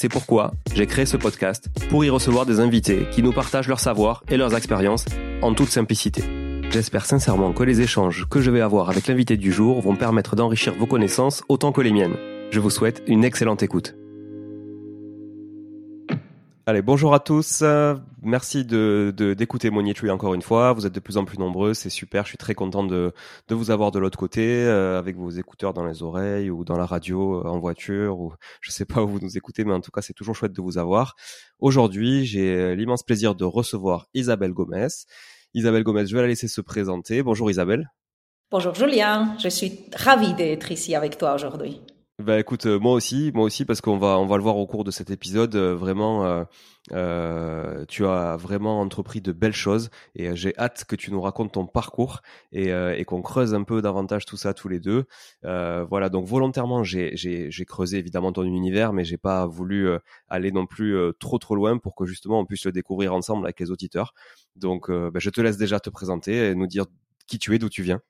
C'est pourquoi j'ai créé ce podcast pour y recevoir des invités qui nous partagent leur savoir et leurs expériences en toute simplicité. J'espère sincèrement que les échanges que je vais avoir avec l'invité du jour vont permettre d'enrichir vos connaissances autant que les miennes. Je vous souhaite une excellente écoute. Allez, bonjour à tous. Merci de d'écouter Tree encore une fois. Vous êtes de plus en plus nombreux, c'est super. Je suis très content de, de vous avoir de l'autre côté, euh, avec vos écouteurs dans les oreilles ou dans la radio, euh, en voiture ou je sais pas où vous nous écoutez, mais en tout cas c'est toujours chouette de vous avoir. Aujourd'hui, j'ai l'immense plaisir de recevoir Isabelle Gomez. Isabelle Gomez, je vais la laisser se présenter. Bonjour Isabelle. Bonjour Julien, je suis ravie d'être ici avec toi aujourd'hui. Bah écoute, euh, moi aussi, moi aussi, parce qu'on va on va le voir au cours de cet épisode. Euh, vraiment, euh, euh, tu as vraiment entrepris de belles choses et j'ai hâte que tu nous racontes ton parcours et, et qu'on creuse un peu davantage tout ça tous les deux. voilà, donc volontairement, j'ai j'ai j'ai creusé évidemment ton univers, mais j'ai pas voulu aller non plus trop trop loin pour que justement on puisse le découvrir ensemble avec les auditeurs. Donc, bah, je te laisse déjà te présenter et nous dire qui tu es, d'où tu viens.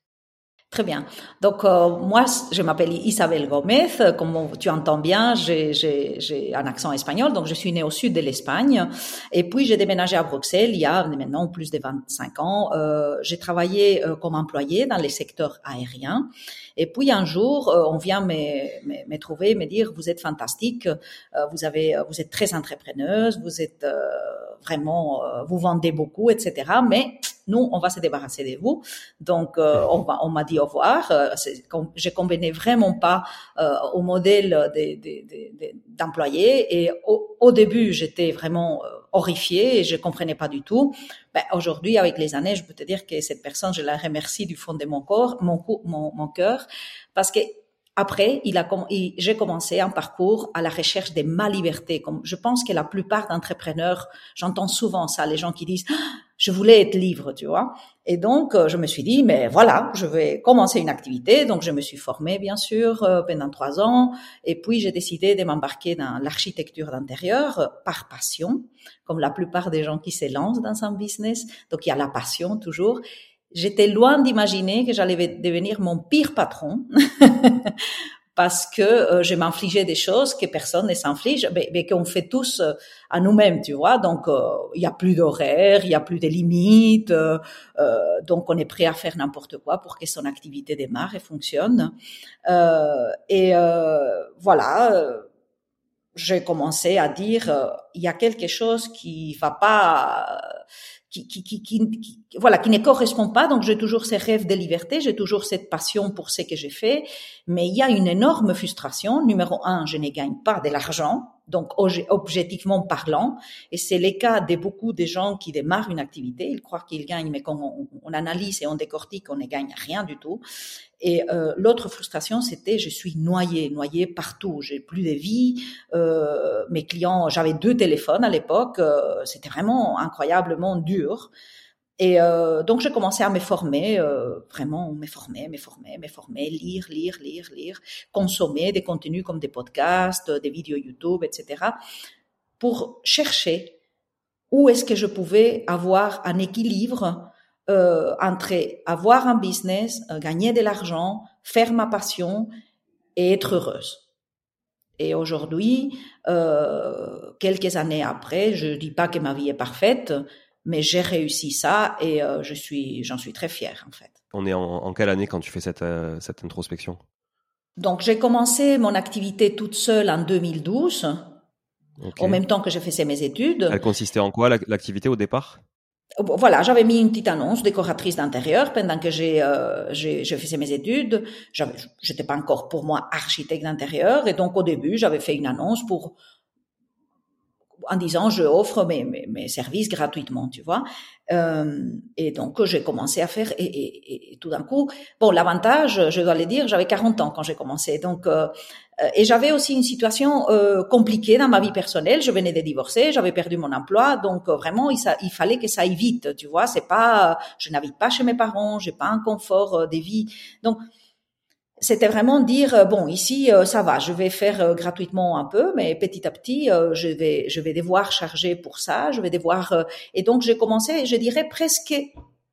Très bien. Donc, euh, moi, je m'appelle Isabelle Gomez. Comme tu entends bien, j'ai un accent espagnol. Donc, je suis née au sud de l'Espagne. Et puis, j'ai déménagé à Bruxelles il y a maintenant plus de 25 ans. Euh, j'ai travaillé euh, comme employée dans les secteurs aériens. Et puis, un jour, euh, on vient me, me, me, trouver, me dire, vous êtes fantastique, vous, avez, vous êtes très entrepreneuse, vous êtes vraiment, vous vendez beaucoup, etc. Mais nous, on va se débarrasser de vous. Donc, euh, on, on m'a dit au revoir. Euh, je convenais vraiment pas euh, au modèle d'employé. Et au, au début, j'étais vraiment euh, horrifiée et je comprenais pas du tout. Ben, Aujourd'hui, avec les années, je peux te dire que cette personne, je la remercie du fond de mon corps, mon, mon, mon cœur, parce que après, il a, j'ai commencé un parcours à la recherche de ma liberté. Comme je pense que la plupart d'entrepreneurs, j'entends souvent ça, les gens qui disent, ah, je voulais être libre, tu vois. Et donc, euh, je me suis dit, mais voilà, je vais commencer une activité. Donc, je me suis formée, bien sûr, euh, pendant trois ans. Et puis, j'ai décidé de m'embarquer dans l'architecture d'intérieur euh, par passion, comme la plupart des gens qui se lancent dans un business. Donc, il y a la passion toujours. J'étais loin d'imaginer que j'allais devenir mon pire patron parce que euh, je m'infligeais des choses que personne ne s'inflige, mais, mais qu'on fait tous euh, à nous-mêmes, tu vois. Donc, euh, il y a plus d'horaire, il y a plus de limites, donc on est prêt à faire n'importe quoi pour que son activité démarre et fonctionne. et voilà j'ai commencé à dire il y a quelque chose qui va pas qui, qui, qui, qui, voilà, qui ne correspond pas. Donc, j'ai toujours ces rêves de liberté, j'ai toujours cette passion pour ce que j'ai fait, mais il y a une énorme frustration. Numéro un, je ne gagne pas de l'argent donc objectivement parlant. Et c'est le cas de beaucoup de gens qui démarrent une activité. Ils croient qu'ils gagnent, mais quand on, on, analyse et on décortique, on ne gagne rien du tout. Et euh, l'autre frustration, c'était je suis noyée, noyée partout. J'ai plus de vie. Euh, mes clients, j'avais deux téléphones à l'époque. Euh, c'était vraiment incroyablement dur. Et euh, donc, j'ai commencé à me former, euh, vraiment me former, me former, me former, lire, lire, lire, lire, consommer des contenus comme des podcasts, des vidéos YouTube, etc., pour chercher où est-ce que je pouvais avoir un équilibre euh, entre avoir un business, euh, gagner de l'argent, faire ma passion et être heureuse. Et aujourd'hui, euh, quelques années après, je dis pas que ma vie est parfaite, mais j'ai réussi ça et euh, je suis, j'en suis très fière en fait. On est en, quelle année quand tu fais cette, euh, cette introspection? Donc j'ai commencé mon activité toute seule en 2012, en même temps que j'ai fait mes études. Elle consistait en quoi l'activité au départ? Voilà, j'avais mis une petite annonce décoratrice d'intérieur pendant que j'ai euh, fait mes études. J'étais pas encore pour moi architecte d'intérieur et donc au début j'avais fait une annonce pour en disant je offre mes, mes, mes services gratuitement, tu vois. Euh, et donc j'ai commencé à faire et, et, et tout d'un coup, bon l'avantage, je dois le dire, j'avais 40 ans quand j'ai commencé, donc euh, et j'avais aussi une situation euh, compliquée dans ma vie personnelle. Je venais de divorcer, j'avais perdu mon emploi, donc euh, vraiment il, il, fallait que ça aille vite, tu vois. C'est pas, je n'habite pas chez mes parents, j'ai pas un confort euh, de vie, donc c'était vraiment dire euh, bon ici euh, ça va je vais faire euh, gratuitement un peu mais petit à petit je vais je vais devoir charger pour ça je vais devoir et donc j'ai commencé je dirais presque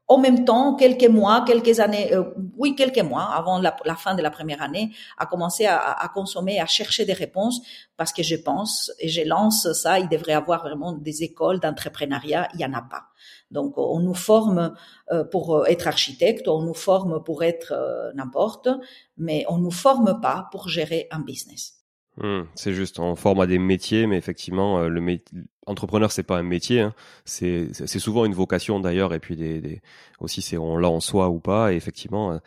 en même temps, quelques mois, quelques années, euh, oui, quelques mois avant la, fin de la première année, à commencer à, consommer, à chercher des réponses, parce que je pense et je lance ça, il devrait y avoir vraiment des écoles d'entrepreneuriat, il y en a pas. Donc, on nous forme euh, pour être architecte, on nous forme pour être euh, n'importe, mais on nous forme pas pour gérer un business. Mmh, c'est juste, on forme à des métiers, mais effectivement, le métier entrepreneur c'est pas un métier hein. c'est souvent une vocation d'ailleurs et puis des, des aussi c'est on l'a en soi ou pas et effectivement euh,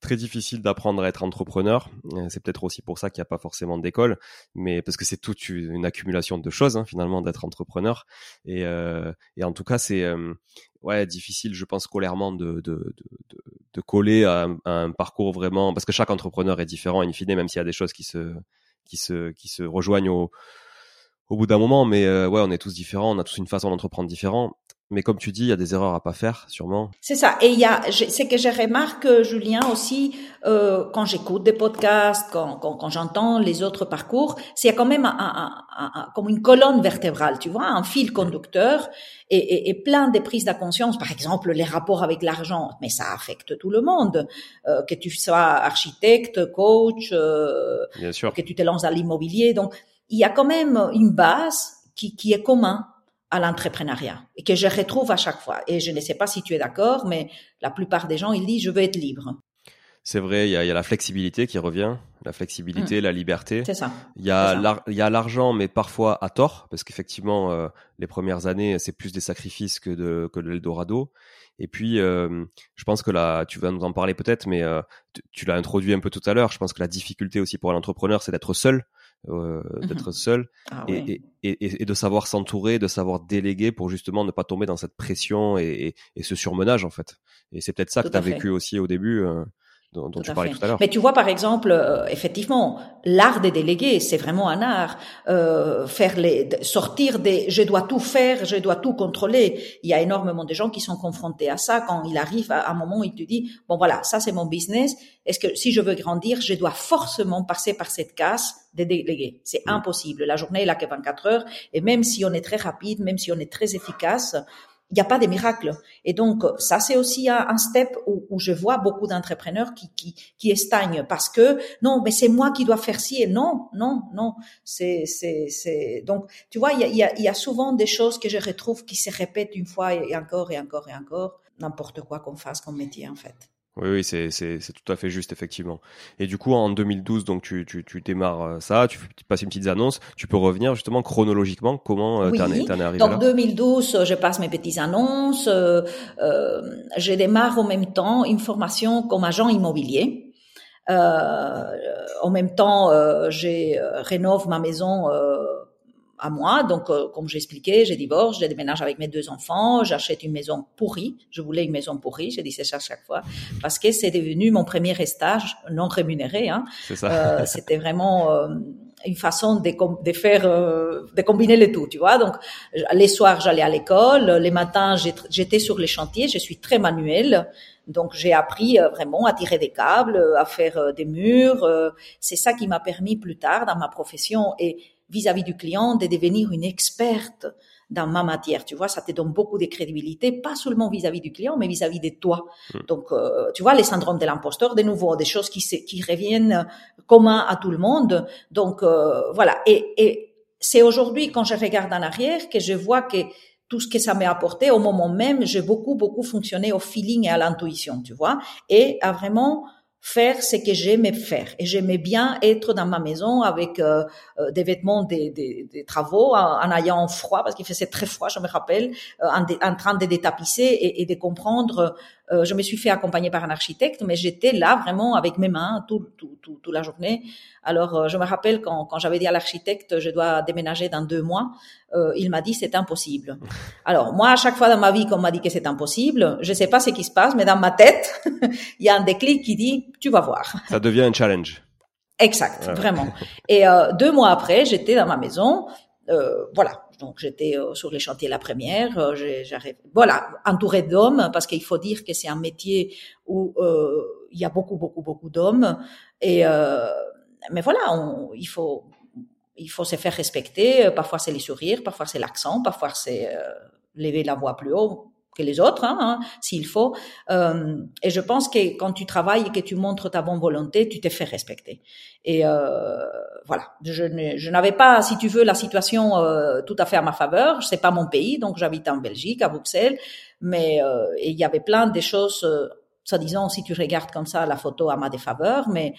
très difficile d'apprendre à être entrepreneur euh, c'est peut-être aussi pour ça qu'il n'y a pas forcément d'école mais parce que c'est toute une accumulation de choses hein, finalement d'être entrepreneur et euh, et en tout cas c'est ouais difficile je pense scolairement de de de, de coller à un, à un, parcours vraiment parce que chaque entrepreneur est différent in fine même s'il y a des choses qui se qui se qui se rejoignent au au bout d'un moment, mais euh, ouais, on est tous différents, on a tous une façon d'entreprendre différent. Mais comme tu dis, il y a des erreurs à pas faire, sûrement. C'est ça. Et il y a, c'est que je remarque, Julien, aussi, euh, quand j'écoute des podcasts, quand, quand, quand j'entends les autres parcours, c'est quand même un, un, un, comme une colonne vertébrale, tu vois, un fil conducteur et, et, et plein de prises de conscience. Par exemple, les rapports avec l'argent, mais ça affecte tout le monde. Euh, que tu sois architecte, coach, euh, Bien sûr. que tu te lances à l'immobilier. Donc, il y a quand même une base qui, qui est commun à l'entrepreneuriat et que je retrouve à chaque fois. Et je ne sais pas si tu es d'accord, mais la plupart des gens, ils disent, je veux être libre. C'est vrai, il y a, y a, la flexibilité qui revient, la flexibilité, mmh. la liberté. C'est ça. Il y a il y a l'argent, mais parfois à tort, parce qu'effectivement, euh, les premières années, c'est plus des sacrifices que de que de l'Eldorado. Et puis, euh, je pense que là, tu vas nous en parler peut-être, mais euh, tu, tu l'as introduit un peu tout à l'heure. Je pense que la difficulté aussi pour l'entrepreneur, c'est d'être seul euh, mmh d'être seul ah, et, ouais. et, et, et, de savoir s'entourer, de savoir déléguer pour justement ne pas tomber dans cette pression et, et ce surmenage en fait. Et c'est peut-être ça tout que tu as vécu aussi au début. Euh, dont, dont tu parlais fait. tout à l'heure. Mais tu vois, par exemple, euh, effectivement, l'art des délégués, c'est vraiment un art. Euh, faire les, sortir des, je dois tout faire, je dois tout contrôler. Il y a énormément de gens qui sont confrontés à ça quand il arrive à un moment où il te dit, bon voilà, ça c'est mon business. Est-ce que si je veux grandir, je dois forcément passer par cette casse des délégués? C'est Mm. impossible. La journée, elle a que 24 heures. Et même si on est très rapide, même si on est très efficace, il n'y a pas de miracle. Et donc, ça, c'est aussi un, step où, où, je vois beaucoup d'entrepreneurs qui, qui, qui estagnent parce que, non, mais c'est moi qui dois faire ci et non, non, non. C'est, c'est, c'est, donc, tu vois, il y a, y, a, y a souvent des choses que je retrouve qui se répètent une fois et encore et encore et encore. N'importe quoi qu'on fasse comme métier, en fait. Oui, oui, c'est, c'est, c'est tout à fait juste, effectivement. Et du coup, en 2012, donc tu, tu, tu démarres ça, tu, passes une petite annonce. Tu peux revenir justement chronologiquement comment oui. t'en es, t'en es arrivé donc, là 2012, je passe mes petites annonces. Euh, euh, je démarre en même temps une formation comme agent immobilier. Euh, en même temps, j'ai rénove ma maison à moi. Donc, euh, comme j'expliquais, j'ai divorce, j'ai déménage avec mes deux enfants, j'achète une maison pourrie. Je voulais une maison pourrie, j'ai dit ça chaque fois, parce que c'est devenu mon premier stage non rémunéré. Hein. Euh, C'était vraiment euh, une façon de, de faire, euh, de combiner les tout, tu vois. Donc, les soirs, j'allais à l'école, les matins, j'étais sur les chantiers, je suis très manuelle. Donc j'ai appris euh, vraiment à tirer des câbles, euh, à faire euh, des murs. C'est ça qui m'a permis plus tard dans ma profession et vis-à-vis du client de devenir une experte dans ma matière. Tu vois, ça te donne beaucoup de crédibilité, pas seulement vis-à-vis du client, mais vis-à-vis de toi. Hmm. Donc, tu vois, les syndromes de l'imposteur, de nouveau, des choses qui, qui reviennent communs à tout le monde. Donc, voilà. Et, et c'est aujourd'hui, quand je regarde en arrière, que je vois que tout ce que ça m'a apporté au moment même, j'ai beaucoup, beaucoup fonctionné au feeling et à l'intuition, tu vois, et à vraiment faire ce que j'aimais faire. Et j'aimais bien être dans ma maison avec euh, euh, des vêtements des, des, des travaux, en, en, ayant froid, parce qu'il faisait très froid, je me rappelle, euh, en, en, train de détapisser et, et de comprendre. Je me suis fait accompagner par un architecte, mais j'étais là vraiment avec mes mains tout, tout, tout, toute la journée alors, euh, je me rappelle quand, quand j'avais dit à l'architecte, je dois déménager dans deux mois, euh, il m'a dit c'est impossible. Alors, moi, à chaque fois dans ma vie qu'on m'a dit que c'est impossible, je sais pas ce qui se passe, mais dans ma tête, il y a un déclic qui dit tu vas voir. Ça devient un challenge. Exact, vraiment. Et euh, deux mois après, j'étais dans ma maison. Euh, voilà, donc j'étais euh, sur les chantiers la première. Euh, j'arrive, voilà, entouré d'hommes parce qu'il faut dire que c'est un métier où il y a beaucoup, beaucoup, beaucoup d'hommes et mais voilà, il faut il faut se faire respecter. Parfois c'est les sourires, parfois c'est l'accent, parfois c'est euh, lever la voix plus haut que les autres, hein, hein, s'il faut. Euh, et je pense que quand tu travailles et que tu montres ta bonne volonté, tu te fais respecter. Et euh, voilà, je, n'avais pas, si tu veux, la situation euh, tout à fait à ma faveur. C'est pas mon pays, donc j'habite en Belgique, à Bruxelles, mais euh, il y avait plein de choses, soi-disant, si tu regardes comme ça la photo à ma défaveur, mais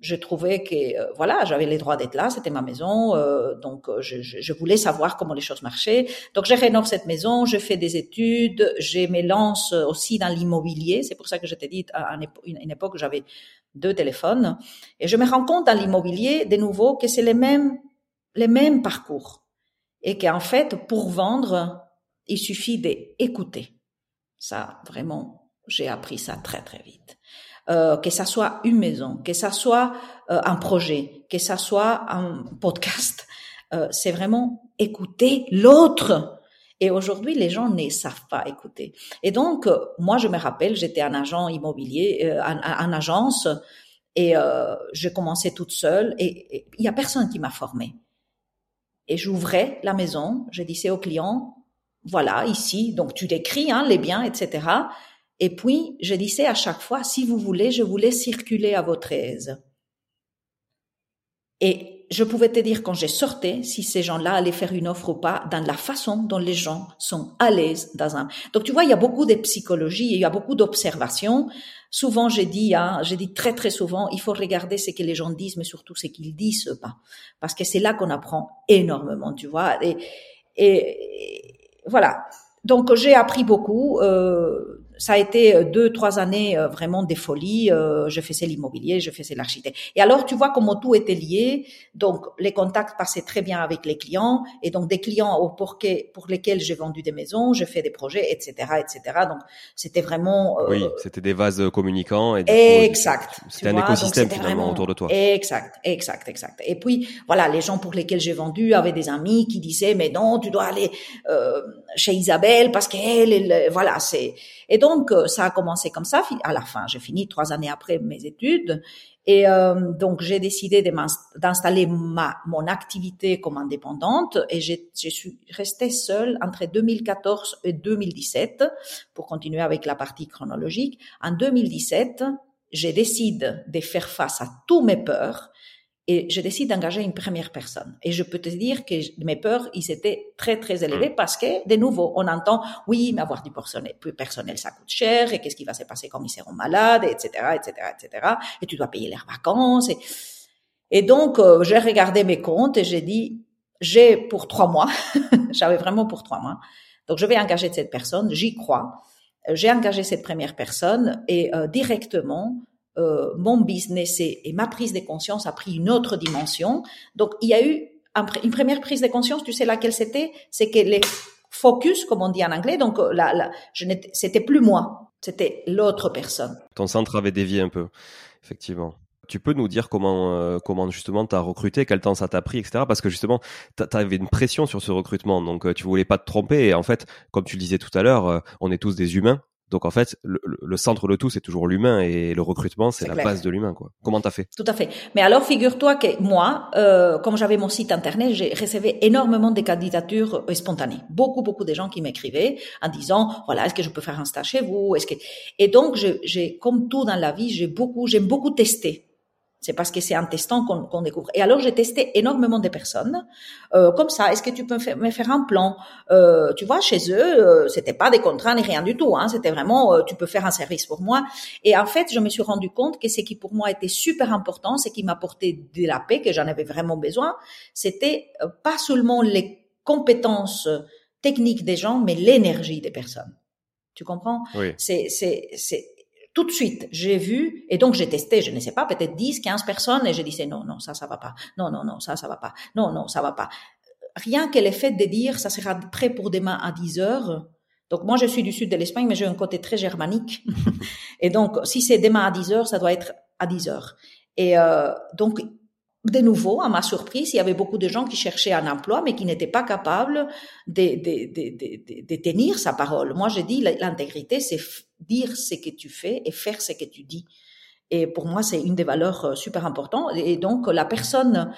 je trouvais que euh, voilà, j'avais les droits d'être là, c'était ma maison, euh, donc euh, je, je, voulais savoir comment les choses marchaient. Donc je rénove cette maison, je fais des études, je me lance aussi dans l'immobilier. C'est pour ça que je t'ai dit à une époque j'avais deux téléphones et je me rends compte dans l'immobilier de nouveau que c'est les mêmes les mêmes parcours et qu'en fait pour vendre il suffit d'écouter. Ça vraiment j'ai appris ça très très vite. Euh, que ça soit une maison, que ça soit euh, un projet, que ça soit un podcast, euh, c'est vraiment écouter l'autre. Et aujourd'hui, les gens ne savent pas écouter. Et donc, moi, je me rappelle, j'étais un agent immobilier, en, agence, et j'ai commencé toute seule, et il y a personne qui m'a formée. Et j'ouvrais la maison, je disais aux clients, voilà, ici, donc tu décris hein, les biens, etc. Et puis, je disais à chaque fois, si vous voulez, je vous laisse circuler à votre aise. Et je pouvais te dire quand j'ai sorti si ces gens-là allaient faire une offre ou pas dans la façon dont les gens sont à l'aise dans un. Donc tu vois, il y a beaucoup de psychologie, il y a beaucoup d'observations. Souvent, j'ai dit, hein, j'ai dit très très souvent, il faut regarder ce que les gens disent, mais surtout ce qu'ils disent pas, parce que c'est là qu'on apprend énormément, tu vois. Et, et, voilà. Donc j'ai appris beaucoup. Euh, ça a été euh, deux, trois années euh, vraiment des folies. Euh, je faisais l'immobilier, je faisais l'architecte. Et alors, tu vois comment tout était lié. Donc, les contacts passaient très bien avec les clients. Et donc, des clients pour, pour lesquels j'ai vendu des maisons, j'ai fait des projets, etc., etc. Donc, c'était vraiment... oui, c'était des vases communicants. Et exact. C'était un écosystème finalement autour de toi. Exact, exact, exact. Et puis, voilà, les gens pour lesquels j'ai vendu avaient des amis qui disaient, mais non, tu dois aller chez Isabelle parce qu'elle, elle, voilà, c'est... Et donc, euh, ça a commencé comme ça. À la fin, j'ai fini trois années après mes études. Et euh, donc, j'ai décidé d'installer ma mon activité comme indépendante. Et je suis restée seule entre 2014 et 2017 pour continuer avec la partie chronologique. En 2017, j'ai décidé de faire face à tous mes peurs et je décide d'engager une première personne. Et je peux te dire que mes peurs, ils étaient très, très élevés mm. parce que, de nouveau, on entend, oui, mais avoir du personnel, personnel, ça coûte cher, et qu'est-ce qui va se passer quand ils seront malades, etc., etc., etc., et tu dois payer leurs vacances. Et, et donc, euh, j'ai regardé mes comptes et j'ai dit, j'ai pour trois mois, j'avais vraiment pour trois mois, donc je vais engager cette personne, j'y crois. J'ai engagé cette première personne et euh, directement, euh, mon business et, ma prise de conscience a pris une autre dimension. Donc, il y a eu une première prise de conscience, tu sais laquelle c'était? C'est que les focus, comme on dit en anglais, donc là, là je c'était plus moi, c'était l'autre personne. Ton centre avait dévié un peu, effectivement tu peux nous dire comment euh, comment justement t'as recruté, quel temps ça t'a pris, etc. Parce que justement, t'avais une pression sur ce recrutement, donc euh, tu voulais pas te tromper. Et en fait, comme tu le disais tout à l'heure, euh, on est tous des humains. Donc en fait, le, centre de tout, c'est toujours l'humain et le recrutement, c'est la base de l'humain. quoi. Comment t'as fait? Tout à fait. Mais alors, figure-toi que moi, euh, comme j'avais mon site internet, j'ai recevé énormément de candidatures spontanées. Beaucoup, beaucoup de gens qui m'écrivaient en disant, voilà, est-ce que je peux faire un stage chez vous? Est-ce que Et donc, j'ai, comme tout dans la vie, j'ai beaucoup, j'aime beaucoup tester. C'est parce que c'est en testant qu'on découvre. Et alors j'ai testé énormément de personnes euh, comme ça. Est-ce que tu peux me faire, un plan? Euh, Tu vois, chez eux, euh, c'était pas des contrats ni rien du tout. Hein, c'était vraiment, euh, tu peux faire un service pour moi. Et en fait, je me suis rendu compte que ce qui pour moi était super important, ce qui m'apportait de la paix, que j'en avais vraiment besoin, c'était euh, pas seulement les compétences techniques des gens, mais l'énergie des personnes. Tu comprends? Oui. C'est c'est c'est tout de suite, j'ai vu, et donc j'ai testé, je ne sais pas, peut-être 10, 15 personnes, et je disais non, non, ça, ça va pas. Non, non, non, ça, ça va pas. Non, non, ça va pas. Rien que le fait de dire, ça sera prêt pour demain à 10 heures. Donc moi, je suis du sud de l'Espagne, mais j'ai un côté très germanique. et donc, si c'est demain à 10 heures, ça doit être à 10 heures. Et euh, donc, de nouveau, à ma surprise, il y avait beaucoup de gens qui cherchaient un emploi, mais qui n'étaient pas capables de, de, de, de, tenir sa parole. Moi, je dis, l'intégrité, c'est dire ce que tu fais et faire ce que tu dis. Et pour moi, c'est une des valeurs euh, super importantes. Et donc, la personne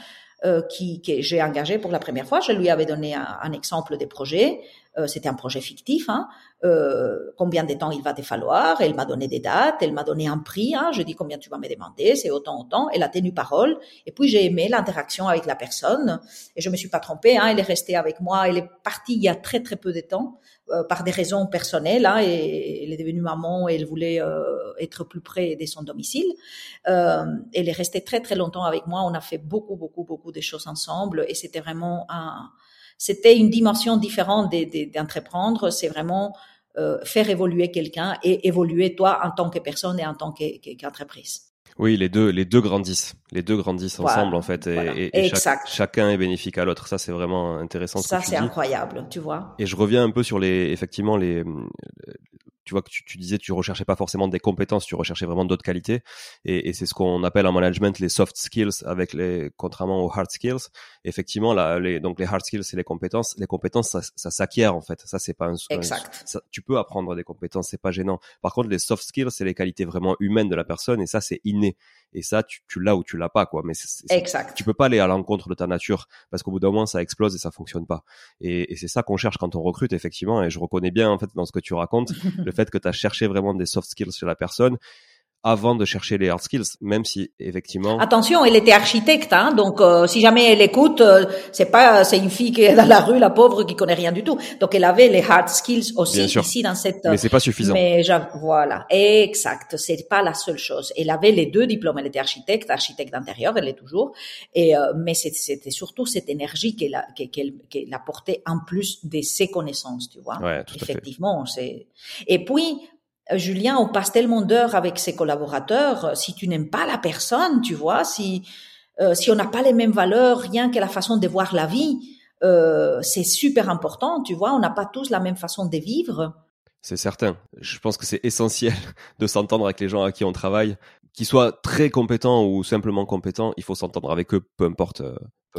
euh, qui, que j'ai engagée pour la première fois, je lui avais donné un, un exemple des projets. Euh, c'était un projet fictif. Hein. Euh, combien de temps il va te falloir? Elle m'a donné des dates, elle m'a donné un prix. Hein. Je dis combien tu vas me demander, c'est autant, autant. Elle a tenu parole. Et puis j'ai aimé l'interaction avec la personne. Et je me suis pas trompée. Hein. Elle est restée avec moi. Elle est partie il y a très très peu de temps euh, par des raisons personnelles. Hein, et elle est devenue maman elle voulait euh, être plus près de son domicile. Euh, elle est restée très très longtemps avec moi. On a fait beaucoup beaucoup beaucoup de choses ensemble. Et c'était vraiment un c'était une dimension différente d'entreprendre. C'est vraiment euh, faire évoluer quelqu'un et évoluer toi en tant que personne et en tant qu'entreprise. Oui, les deux, les deux grandissent, les deux grandissent ensemble en fait, et, chacun est bénéfique à l'autre. Ça, c'est vraiment intéressant. ça, c'est incroyable, tu vois. Et je reviens un peu sur les, effectivement, les, tu vois que tu, tu, disais tu recherchais pas forcément des compétences, tu recherchais vraiment d'autres qualités et, et c'est ce qu'on appelle en management les soft skills avec les contrairement aux hard skills. Effectivement là les donc les hard skills c'est les compétences, les compétences ça, ça s'acquiert en fait. Ça c'est pas un, exact. ça, tu peux apprendre des compétences, c'est pas gênant. Par contre les soft skills c'est les qualités vraiment humaines de la personne et ça c'est inné et ça tu, tu l'as ou tu l'as pas quoi mais c'est, exact. tu peux pas aller à l'encontre de ta nature parce qu'au bout d'un moment ça explose et ça fonctionne pas. Et, et c'est ça qu'on cherche quand on recrute effectivement et je reconnais bien en fait dans ce que tu racontes le fait que tu as cherché vraiment des soft skills chez la personne avant de chercher les hard skills, même si effectivement. Attention, elle était architecte, hein, donc euh, si jamais elle écoute, euh, c'est pas c'est une fille qui est dans la rue, la pauvre, qui connaît rien du tout. Donc elle avait les hard skills aussi ici dans cette. Mais c'est pas suffisant. Mais voilà, exact, c'est pas la seule chose. Elle avait les deux diplômes, elle était architecte, architecte d'intérieur, elle est toujours. Et euh, mais c'était surtout cette énergie qu'elle a qu'elle qu'elle apportait en plus de ses connaissances, tu vois. Ouais, tout Effectivement, c'est. Et puis euh, Julien, on passe tellement d'heures avec ses collaborateurs. Euh, si tu n'aimes pas la personne, tu vois, si euh, si on n'a pas les mêmes valeurs, rien que la façon de voir la vie, euh, c'est super important, tu vois. On n'a pas tous la même façon de vivre. C'est certain. Je pense que c'est essentiel de s'entendre avec les gens à qui on travaille, qu'ils soient très compétents ou simplement compétents. Il faut s'entendre avec eux, peu importe.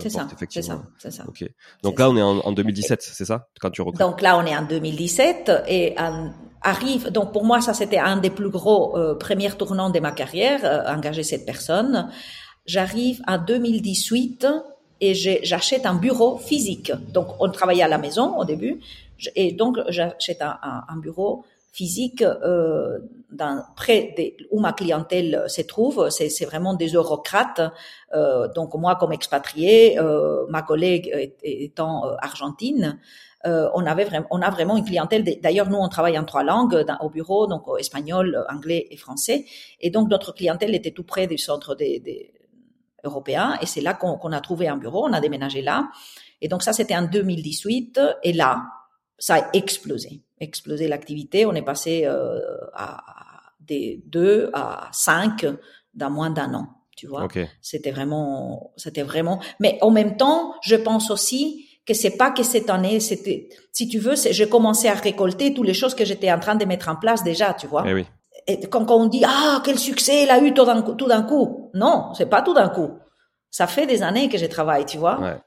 C'est ça, c'est ça, c'est ça. Ok. Donc là, on est en, en 2017, c'est ça, quand tu recrutes? Donc là, on est en 2017 et en, arrive. Donc pour moi, ça c'était un des plus gros euh, premiers tournants de ma carrière, euh, engager cette personne. J'arrive en 2018 et j'achète un bureau physique. Donc on travaillait à la maison au début et donc j'achète un, un, bureau physique euh, près de, où ma clientèle se trouve. C'est vraiment des eurocrates. Euh, donc moi comme expatrié, euh, ma collègue étant euh, argentine, euh, on avait vraiment, on a vraiment une clientèle. D'ailleurs, nous, on travaille en trois langues au bureau, donc espagnol, anglais et français. Et donc, notre clientèle était tout près du centre des, des européens. Et c'est là qu'on a trouvé un bureau. On a déménagé là. Et donc, ça, c'était en 2018. Et là, ça a explosé, explosé l'activité. On est passé euh, à des deux à cinq dans moins d'un an tu vois. C'était vraiment, c'était vraiment. Mais en même temps, je pense aussi que c'est pas que cette année, c'était, si tu veux, j'ai commencé à récolter toutes les choses que j'étais en train de mettre en place déjà, tu vois. Eh oui. Et quand, on dit ah quel succès il a eu tout d'un coup, tout d'un coup, non, c'est pas tout d'un coup. Ça fait des années que je travaille, tu vois. Ouais.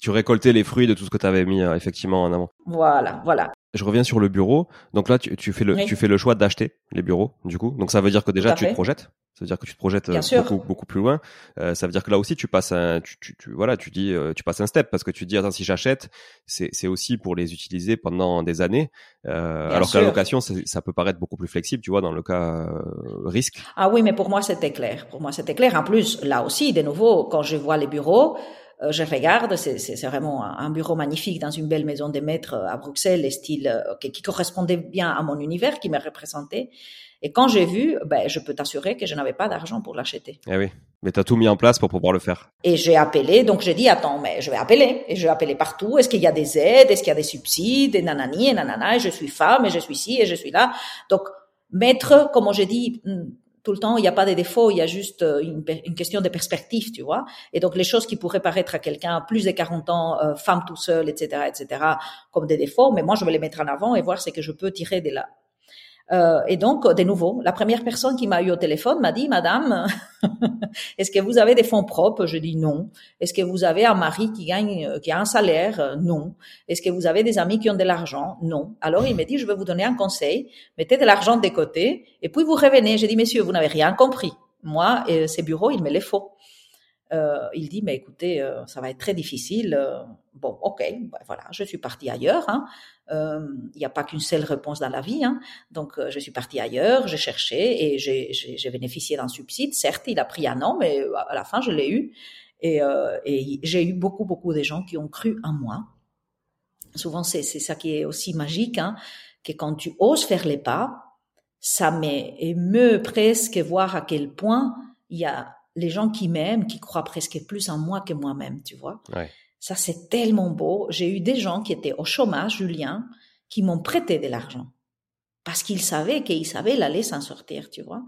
Tu récoltais les fruits de tout ce que tu avais mis euh, effectivement en avant. Voilà, voilà. Je reviens sur le bureau. Donc là, tu, tu fais le, tu fais le choix d'acheter les bureaux, du coup. Donc ça veut dire que déjà tu te projettes. Ça veut dire que tu te projettes euh, beaucoup, beaucoup plus loin. Euh, ça veut dire que là aussi tu passes un, tu, tu, tu voilà, tu dis, euh, tu passes un step parce que tu dis attends si j'achète, c'est, c'est aussi pour les utiliser pendant des années. Euh, alors que la location, ça peut paraître beaucoup plus flexible, tu vois, dans le cas euh, risque. Ah oui, mais pour moi c'était clair. Pour moi c'était clair. En plus, là aussi, de nouveau, quand je vois les bureaux, je regarde, c'est vraiment un bureau magnifique dans une belle maison des maîtres à Bruxelles, style euh, qui, correspondait bien à mon univers, qui me représentait. Et quand j'ai vu, ben, je peux t'assurer que je n'avais pas d'argent pour l'acheter. Eh oui, mais tu as tout mis en place pour pouvoir le faire. Et j'ai appelé, donc j'ai dit, attends, mais je vais appeler. Et je vais appeler partout. Est-ce qu'il y a des aides? Est-ce qu'il y a des subsides? Et nanani, et nanana, et je suis femme, et je suis ci, et je suis là. Donc, mettre, comme j'ai dit, hmm, tout le temps, il n'y a pas de défauts, il y a juste euh, une, question de perspective, tu vois. Et donc les choses qui pourraient paraître à quelqu'un plus de 40 ans, euh, femme tout seul, etc., etc., comme des défauts, mais moi je vais les mettre en avant et voir ce que je peux tirer de là. Euh, et donc, de nouveau, la première personne qui m'a eu au téléphone m'a dit, Madame, est-ce que vous avez des fonds propres? Je dis non. Est-ce que vous avez un mari qui gagne, euh, qui a un salaire? Euh, Non. Est-ce que vous avez des amis qui ont de l'argent? Non. Alors il m'a dit, je vais vous donner un conseil. Mettez de l'argent de côté et puis vous revenez. J'ai dit, Messieurs, vous n'avez rien compris. Moi, ces bureaux, il me les faut. Euh, il dit, mais écoutez, euh, ça va être très difficile. Bon, ok, ben voilà, je suis partie ailleurs. Hein. Il n'y a pas qu'une seule réponse dans la vie. Hein. Donc, je suis partie ailleurs, j'ai cherché et j'ai bénéficié d'un subside. Certes, il a pris un an, mais à la fin, je l'ai eu. Et, et j'ai eu beaucoup, beaucoup de gens qui ont cru en moi. Souvent, c'est ça qui est aussi magique, hein, que quand tu oses faire les pas, ça m'émeut presque voir à quel point il y a les gens qui m'aiment, qui croient presque plus en moi que moi-même, tu vois. Ça, c'est tellement beau. J'ai eu des gens qui étaient au chômage, Julien, qui m'ont prêté de l'argent. Parce qu'ils savaient qu'ils savaient aller s'en sortir, tu vois.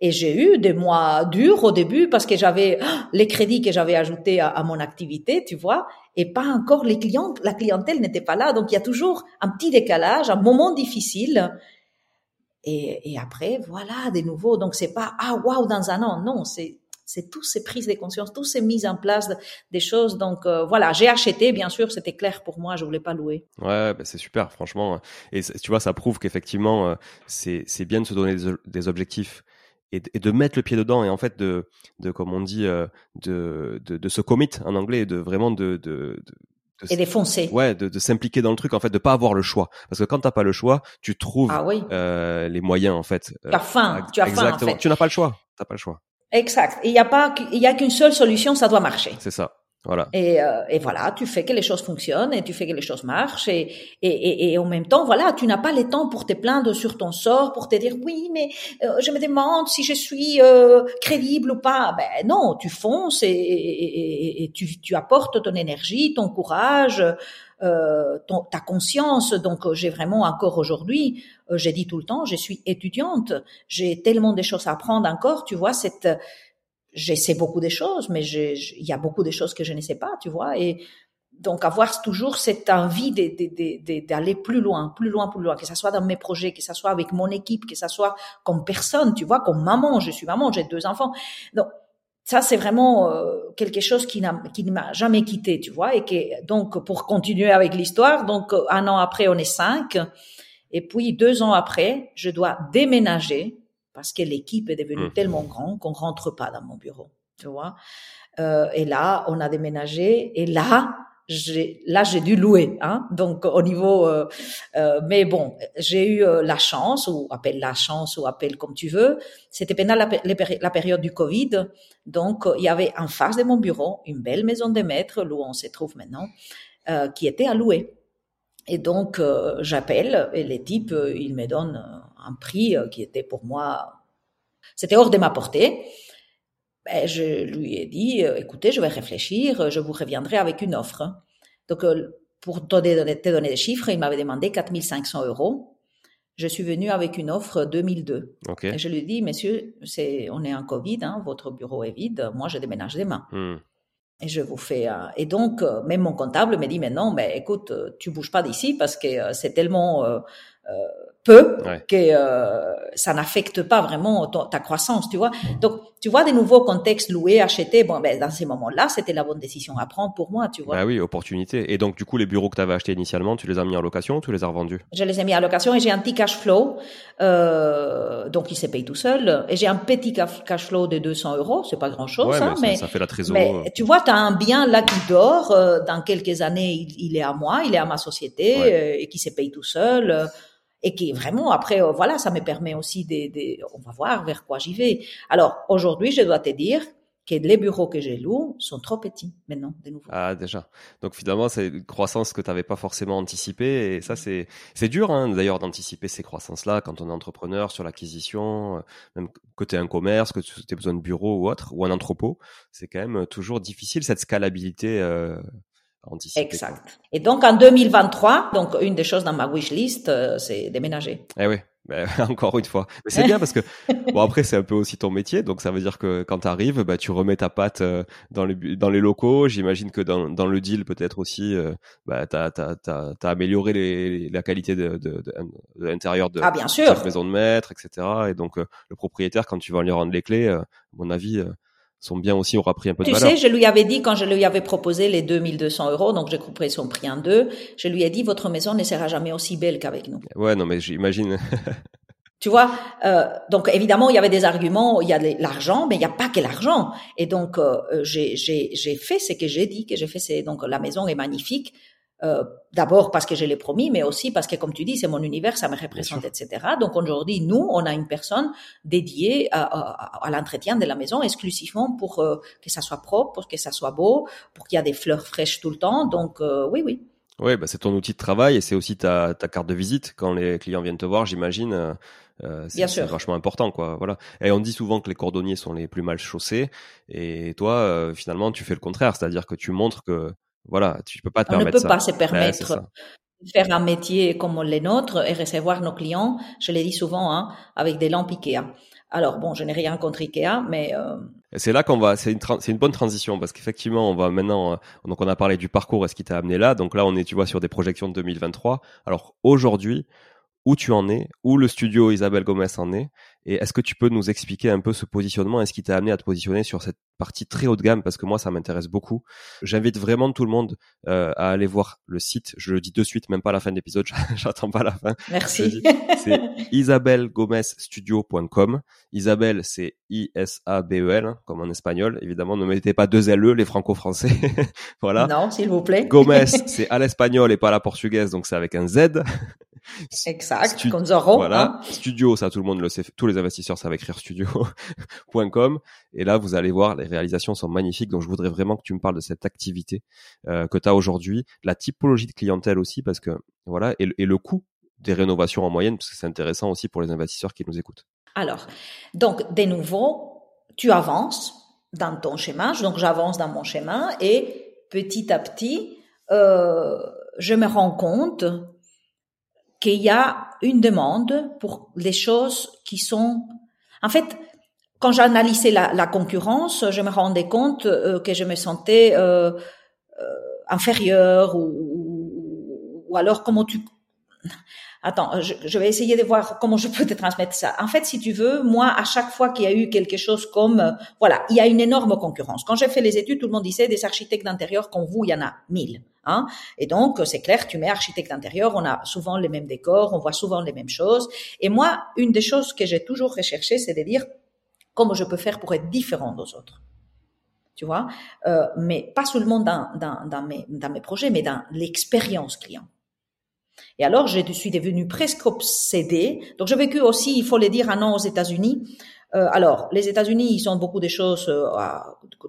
Et j'ai eu des mois durs au début parce que j'avais les crédits que j'avais ajoutés à, mon activité, tu vois, et pas encore les clients, la clientèle n'était pas là. Donc il y a toujours un petit décalage, un moment difficile. Et, et après, voilà, de nouveau. Donc c'est pas, ah, waouh, dans un an. Non, c'est c'est toutes ces prises de conscience, toutes ces mises en place des choses. Donc euh, voilà, j'ai acheté, bien sûr, c'était clair pour moi, je voulais pas louer. Ouais, bah, c'est super, franchement. Et tu vois, ça prouve qu'effectivement, euh, c'est bien de se donner des, objectifs. Et, de mettre le pied dedans et en fait de, de comme on dit euh, de, de, de se commit en anglais de vraiment de, de, de et défoncer. Ouais, de, de s'impliquer dans le truc, en fait, de pas avoir le choix. Parce que quand t'as pas le choix, tu trouves ah oui. euh, les moyens, en fait. Tu as faim, tu as faim, en fait. Tu n'as pas le choix. T'as pas le choix. Exact. Il n'y a pas, il y a qu'une seule solution, ça doit marcher. C'est ça. Voilà. Et, euh, et, voilà, tu fais que les choses fonctionnent et tu fais que les choses marchent et, et, et, en même temps, voilà, tu n'as pas le temps pour te plaindre sur ton sort, pour te dire oui, mais euh, je me demande si je suis euh, crédible ou pas. Ben non, tu fonces et, tu, tu apportes ton énergie, ton courage, euh, ton, ta conscience. Donc, j'ai vraiment encore aujourd'hui, euh, j'ai dit tout le temps, je suis étudiante, j'ai tellement de choses à apprendre encore. Tu vois, cette, je sais beaucoup de choses, mais il y a beaucoup de choses que je ne sais pas, tu vois. Et donc, avoir toujours cette envie d'aller plus loin, plus loin, plus loin, que ce soit dans mes projets, que ce soit avec mon équipe, que ce soit comme personne, tu vois, comme maman. Je suis maman, j'ai deux enfants. Donc, ça c'est vraiment euh, quelque chose qui n'a qui ne m'a jamais quitté tu vois et que donc pour continuer avec l'histoire donc un an après on est cinq. Et puis deux ans après je dois déménager parce que l'équipe est devenue mmh. tellement grande qu'on rentre pas dans mon bureau tu vois. Euh, et là on a déménagé. Et là là j'ai dû louer hein. Donc au niveau euh, euh, mais bon j'ai eu euh, la chance ou appelle la chance ou appelle comme tu veux. C'était pendant la, période du Covid. Donc il y avait en face de mon bureau une belle maison de maître où on se trouve maintenant euh, qui était à louer. Et donc j'appelle et les types ils me donnent un prix qui était pour moi c'était hors de ma portée ben, je lui ai dit, euh, écoutez, je vais réfléchir, je vous reviendrai avec une offre. Donc, euh, pour te donner, te donner des chiffres, il m'avait demandé 4500 euros. je suis venue avec une offre 2002. Ok. Et je lui dis, monsieur, c'est, on est en Covid, hein, votre bureau est vide, moi je déménage demain. Hmm. Et je vous fais. euh, et donc, euh, même mon comptable me dit, mais non, mais écoute, euh, tu bouges pas d'ici parce que euh, c'est tellement euh, euh, peu Ouais. que euh, ça n'affecte pas vraiment ta croissance, tu vois. Donc, tu vois des nouveaux contextes loués, achetés. Bon, ben dans ces moments-là, c'était la bonne décision à prendre pour moi, tu vois. Bah oui, opportunité. Et donc, du coup, les bureaux que tu avais achetés initialement, tu les as mis en location ou tu les as revendus? Je les ai mis à location et j'ai un petit cash flow, euh, donc il se paye tout seul. Et j'ai un petit ca- cash flow de 200 euros, c'est pas grand-chose, Ouais, hein, mais, mais ça, ça fait la trésorerie. Mais tu vois, tu as un bien là qui dort. euh, dans quelques années, il, il est à moi, il est à ma société Ouais. euh, et qui se paye tout seul. Euh, et qui vraiment, après, euh, voilà, ça me permet aussi de, de- On va voir vers quoi j'y vais. Alors, aujourd'hui, je dois te dire que les bureaux que j'ai loués sont trop petits maintenant, de nouveau. Ah déjà. Donc finalement, c'est une croissance que tu n'avais pas forcément anticipée et ça c'est c'est dur hein, d'ailleurs d'anticiper ces croissances-là quand on est entrepreneur sur l'acquisition, euh, même que tu un commerce, que tu aies besoin de bureau ou autre ou un entrepôt, c'est quand même toujours difficile cette scalabilité euh, quoi. Exact. Et donc, en 2023, donc, une des choses dans ma wish list, euh, c'est déménager. Eh oui, encore une fois. Mais c'est bien parce que bon après c'est un peu aussi ton métier, donc ça veut dire que quand tu arrives, bah, tu remets ta patte euh, dans les dans les locaux. J'imagine que dans, dans le deal peut-être aussi, euh, bah, t'as t'as t'as t'as amélioré les, la qualité de, de, de, de l'intérieur de Ah, bien sûr. maison de maître, etc. Et donc euh, le propriétaire quand tu vas lui rendre les clés, à mon avis, son bien aussi aura pris un peu de Tu valeur. sais, je lui avais dit quand je lui avais proposé les 2200 euros, donc j'ai coupé son prix en deux, je lui ai dit votre maison ne sera jamais aussi belle qu'avec nous. Ouais, non mais j'imagine. Tu vois, euh, donc évidemment il y avait des arguments, il y a de l'argent, mais il n'y a pas que l'argent. Et donc euh, j'ai fait ce que j'ai dit que j'ai fait. C'est donc la maison est magnifique. Euh, D'abord parce que je l'ai promis, mais aussi parce que, comme tu dis, c'est mon univers, ça me représente, etc. Donc aujourd'hui, nous, on a une personne dédiée à, à, à l'entretien de la maison exclusivement pour euh, que ça soit propre, pour que ça soit beau, pour qu'il y a des fleurs fraîches tout le temps. Donc euh, oui, oui. Oui, bah, c'est ton outil de travail et c'est aussi ta, ta carte de visite quand les clients viennent te voir, j'imagine. euh, euh, c'est vachement important, quoi. Voilà. Et on dit souvent que les cordonniers sont les plus mal chaussés, et toi, euh, finalement, tu fais le contraire, c'est-à-dire que tu montres que, voilà, tu peux pas te On ne permettre peut ça. pas se Ouais, c'est permettre ça. de faire un métier comme les nôtres et recevoir nos clients, je l'ai dit souvent, hein, avec des lampes Ikea. Alors bon, je n'ai rien contre Ikea, mais euh, C'est là qu'on va, c'est une, c'est une bonne transition parce qu'effectivement, on va maintenant, euh, donc on a parlé du parcours et ce qui t'a amené là. Donc là, on est, tu vois, sur des projections de 2023. Alors aujourd'hui, où tu en es, où le studio Isabelle Gomez en est, et est-ce que tu peux nous expliquer un peu ce positionnement et ce qui t'a amené à te positionner sur cette partie très haut de gamme? Parce que moi ça m'intéresse beaucoup. J'invite vraiment tout le monde euh, à aller voir le site. Je le dis de suite, même pas à la fin de l'épisode, j'attends pas la fin. Merci. c'est isabellegomezstudio.com. Isabelle, c'est I-S-A-B-E-L, hein, comme en espagnol. Évidemment, ne mettez pas deux L-E, les franco-français. voilà. Non, s'il vous plaît. Gomez, c'est à l'espagnol et pas à la portugaise, donc c'est avec un Z. Exact, comme Zorro. Voilà. hein. Studio, ça tout le monde le sait, tous les investisseurs savent écrire studio.com. Et là, vous allez voir, les réalisations sont magnifiques. Donc, je voudrais vraiment que tu me parles de cette activité euh, que tu as aujourd'hui, la typologie de clientèle aussi, parce que voilà, et, le- et le coût des rénovations en moyenne, parce que c'est intéressant aussi pour les investisseurs qui nous écoutent. Alors, donc, de nouveau, tu avances dans ton schéma. Donc, j'avance dans mon schéma et petit à petit, euh, je me rends compte qu'il y a une demande pour les choses qui sont... En fait, quand j'analysais la, concurrence, je me rendais compte euh, que je me sentais euh, euh, inférieure ou, ou alors comment tu... Attends, je, je, vais essayer de voir comment je peux te transmettre ça. En fait, si tu veux, moi, à chaque fois qu'il y a eu quelque chose comme, euh, voilà, il y a une énorme concurrence. Quand j'ai fait les études, tout le monde disait des architectes d'intérieur comme vous, il y en a mille. Hein et donc, c'est clair, tu mets architecte d'intérieur, on a souvent les mêmes décors, on voit souvent les mêmes choses. Et moi, une des choses que j'ai toujours recherché, c'est de dire comment je peux faire pour être différent des autres. Tu vois, euh, mais pas seulement dans, dans, dans, mes, dans mes projets, mais dans l'expérience client. Et alors, je suis devenue presque obsédée. Donc, j'ai vécu aussi, il faut le dire, un an aux États-Unis. Euh, alors, les États-Unis, ils ont beaucoup de choses euh,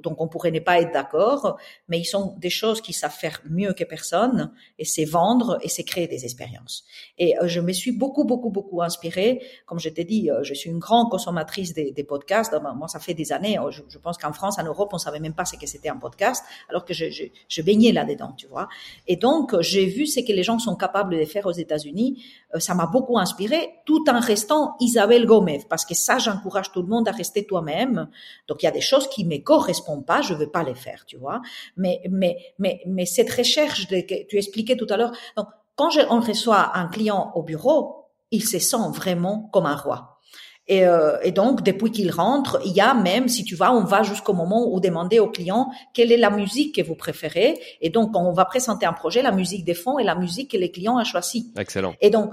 dont on pourrait ne pas être d'accord, mais ils sont des choses qu'ils savent faire mieux que personne, et c'est vendre et c'est créer des expériences. Et euh, je me suis beaucoup, beaucoup, beaucoup inspirée. Comme je t'ai dit, je suis une grande consommatrice des, des podcasts. Moi, ça fait des années. Je, je pense qu'en France, en Europe, on savait même pas ce que c'était un podcast, alors que je, je, je baignais là-dedans, tu vois. Et donc, j'ai vu ce que les gens sont capables de faire aux États-Unis. ça m'a beaucoup inspiré, tout en restant Isabelle Gomez, parce que ça, j'encourage tout le monde à rester toi-même. Donc il y a des choses qui me correspondent pas, je veux pas les faire, tu vois. Mais mais mais mais cette recherche de, que tu expliquais tout à l'heure. Donc quand je, on reçoit un client au bureau, il se sent vraiment comme un roi. Et, euh, et, donc, depuis qu'il rentre, il y a même, si tu vas, on va jusqu'au moment où demander au client quelle est la musique que vous préférez. Et donc, quand on va présenter un projet, la musique des fonds est la musique que les clients ont choisi. Excellent. Et donc,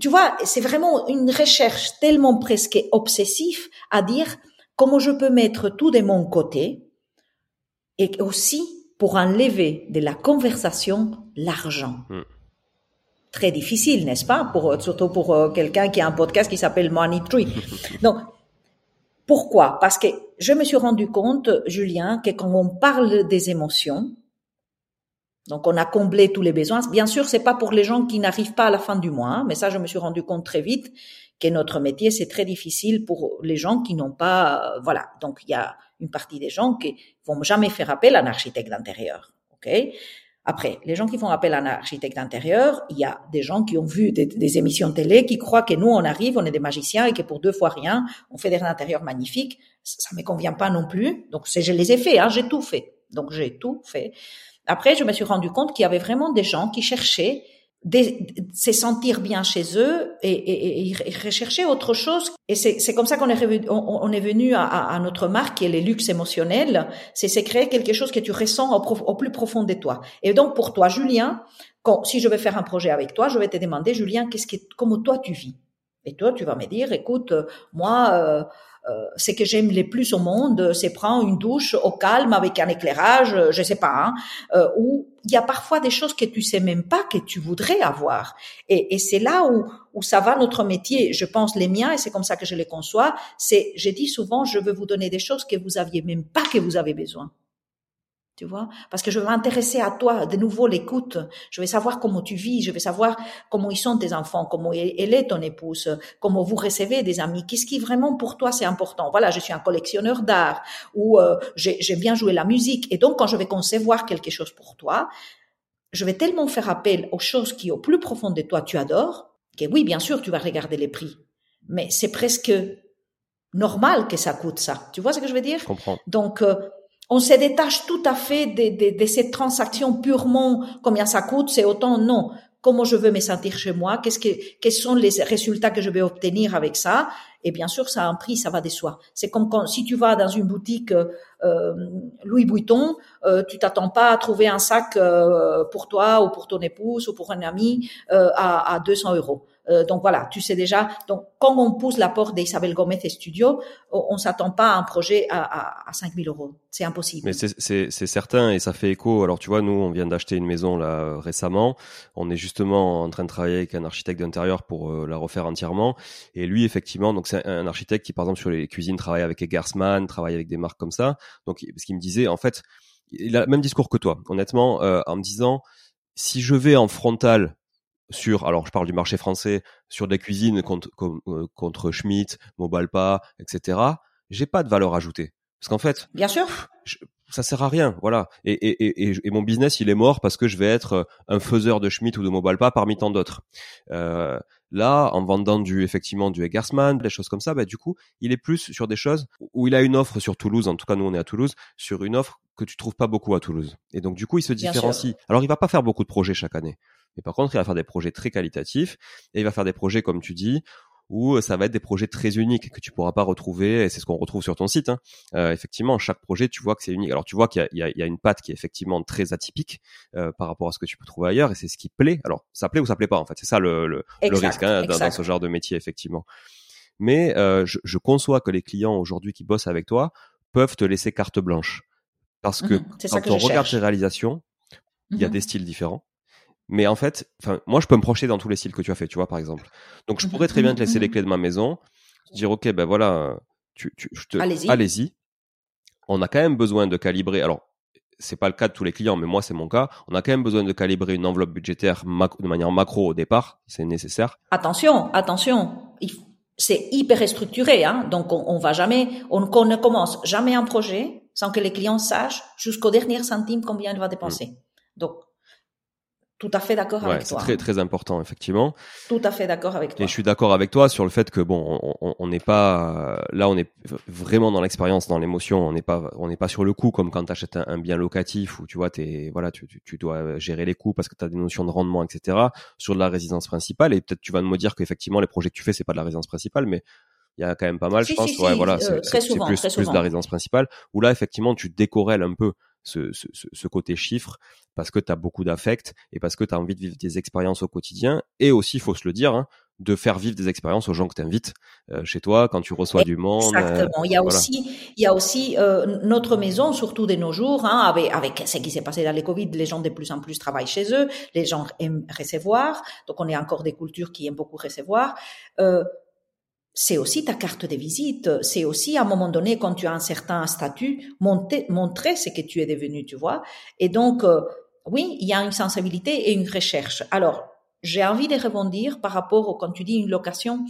tu vois, c'est vraiment une recherche tellement presque obsessive à dire comment je peux mettre tout de mon côté et aussi pour enlever de la conversation l'argent. Hmm. Très difficile, n'est-ce pas? Pour, surtout pour euh, quelqu'un qui a un podcast qui s'appelle Money Tree. Donc, pourquoi? Parce que je me suis rendu compte, Julien, que quand on parle des émotions, donc on a comblé tous les besoins. Bien sûr, c'est pas pour les gens qui n'arrivent pas à la fin du mois, hein, mais ça je me suis rendu compte très vite que notre métier c'est très difficile pour les gens qui n'ont pas voilà. Donc il y a une partie des gens qui vont jamais faire appel à un architecte d'intérieur. OK? Après, les gens qui font appel à un architecte d'intérieur, il y a des gens qui ont vu des, émissions télé qui croient que nous, on arrive, on est des magiciens et que pour deux fois rien, on fait des intérieurs magnifiques. Ça, ne me convient pas non plus. Donc, c'est, je les ai fait, hein, j'ai tout fait. Donc, j'ai tout fait. Après, je me suis rendu compte qu'il y avait vraiment des gens qui cherchaient de, se sentir bien chez eux et, et, et, rechercher autre chose. Et c'est comme ça qu'on est, on, est venu à, notre marque qui est les luxe émotionnels. C'est créer quelque chose que tu ressens au, plus profond de toi. Et donc pour toi, Julien, si je vais faire un projet avec toi, je vais te demander, Julien, qu'est-ce que, comment toi tu vis? Et toi, tu vas me dire, écoute, moi. Euh, euh, ce que j'aime le plus au monde, c'est prendre une douche au calme avec un éclairage, je sais pas, hein, euh, où il y a parfois des choses que tu sais même pas que tu voudrais avoir. Et, et c'est là où, où ça va notre métier. Je pense les miens, et c'est comme ça que je les conçois. C'est, je dis souvent, je veux vous donner des choses que vous aviez même pas que vous avez besoin tu vois? Parce que je veux m'intéresser à toi, de nouveau l'écoute. Je vais savoir comment tu vis, je vais savoir comment ils sont tes enfants, comment elle est ton épouse, comment vous recevez des amis, qu'est-ce qui vraiment pour toi c'est important? Voilà, je suis un collectionneur d'art ou euh, j'aime bien jouer la musique. Et donc quand je vais concevoir quelque chose pour toi, je vais tellement faire appel aux choses qui au plus profond de toi tu adores, que oui, bien sûr, tu vas regarder les prix. Mais c'est presque normal que ça coûte ça. Tu vois ce que je veux dire? Comprends. Donc, euh, on se détache tout à fait de, de, de cette transaction purement combien ça coûte, c'est autant non. Comment je veux me sentir chez moi? Qu'est-ce que quels sont les résultats que je vais obtenir avec ça? Et bien sûr, ça a un prix, ça va de soi. C'est comme quand si tu vas dans une boutique euh, Louis Vuitton, euh, tu t'attends pas à trouver un sac euh, pour toi ou pour ton épouse ou pour un ami euh, à, à 200 euros. Euh, donc voilà, tu sais déjà. Donc quand on pousse la porte d'Isabelle Gomez et Studio, on, s'attend pas à un projet à, à, à 5 000 euros. C'est impossible. Mais c'est certain et ça fait écho. Alors tu vois, nous on vient d'acheter une maison là récemment. On est justement en train de travailler avec un architecte d'intérieur pour euh, la refaire entièrement. Et lui effectivement, donc c'est un architecte qui par exemple sur les cuisines travaille avec Egersmann, travaille avec des marques comme ça. Donc ce qu'il me disait, en fait, il a le même discours que toi, honnêtement, euh, en me disant si je vais en frontal sur, alors je parle du marché français, sur des cuisines contre, euh, contre Schmitt, Mobalpa, etc., j'ai pas de valeur ajoutée. Parce qu'en fait, bien sûr, ça sert à rien, voilà. Et, et, et, et, mon business, il est mort parce que je vais être euh, un faiseur de Schmitt ou de Mobalpa parmi tant d'autres. Euh, là, en vendant du effectivement du Eggersman, des choses comme ça, bah du coup, il est plus sur des choses où il a une offre sur Toulouse. En tout cas, nous on est à Toulouse sur une offre que tu trouves pas beaucoup à Toulouse. Et donc du coup, il se différencie. Alors, il va pas faire beaucoup de projets chaque année. Mais par contre, il va faire des projets très qualitatifs et il va faire des projets, comme tu dis, où ça va être des projets très uniques que tu pourras pas retrouver. Et c'est ce qu'on retrouve sur ton site. Hein. Euh, effectivement, chaque projet, tu vois que c'est unique. Alors, tu vois qu'il y, y, y a, une patte qui est effectivement très atypique euh, par rapport à ce que tu peux trouver ailleurs, et c'est ce qui plaît. Alors, ça plaît ou ça plaît pas, en fait. C'est ça le, le, le risque hein, dans, dans, ce genre de métier, effectivement. Mais euh, je, je, conçois que les clients aujourd'hui qui bossent avec toi peuvent te laisser carte blanche. Parce que mmh quand on regarde tes réalisations, il y a mmh des styles différents. Mais en fait, moi, je peux me projeter dans tous les styles que tu as fait, tu vois, par exemple. Donc, je mmh pourrais très bien te laisser les clés de ma maison, dire, ok, ben voilà, tu, tu, allez-y. allez-y. On a quand même besoin de calibrer. Alors, c'est pas le cas de tous les clients, mais moi c'est mon cas. On a quand même besoin de calibrer une enveloppe budgétaire de manière macro au départ, c'est nécessaire. Attention, attention, c'est hyper structuré, hein. Donc on, on va jamais, on, ne commence jamais un projet sans que les clients sachent jusqu'au dernier centime combien il va dépenser. Mm. Donc tout à fait d'accord avec toi. C'est très très important effectivement. Tout à fait d'accord avec toi. Et je suis d'accord avec toi sur le fait que bon, on n'est pas là, on est vraiment dans l'expérience, dans l'émotion. On n'est pas on n'est pas sur le coup comme quand tu achètes un, bien locatif où tu vois t'es voilà tu, tu, dois gérer les coûts parce que tu as des notions de rendement etc. Sur de la résidence principale et peut-être tu vas me dire qu'effectivement les projets que tu fais c'est pas de la résidence principale mais il y a quand même pas mal, je pense. ouais, voilà, euh, c'est plus, plus de la résidence principale où là effectivement tu décorelles un peu ce, ce, ce côté chiffre parce que tu as beaucoup d'affect et parce que tu as envie de vivre des expériences au quotidien et aussi, faut se le dire, hein, de faire vivre des expériences aux gens que tu invites euh, chez toi quand tu reçois du monde. Euh, Exactement. il y a aussi, il y a aussi euh, notre maison, surtout de nos jours, hein, avec, avec ce qui s'est passé dans les Covid, les gens de plus en plus travaillent chez eux, les gens aiment recevoir, donc on est encore des cultures qui aiment beaucoup recevoir. C'est aussi ta carte de visite. C'est aussi à un moment donné, quand tu as un certain statut, montrer ce que tu es devenu, tu vois. Et donc, euh, oui, il y a une sensibilité et une recherche. Alors, j'ai envie de rebondir par rapport au quand tu dis une location.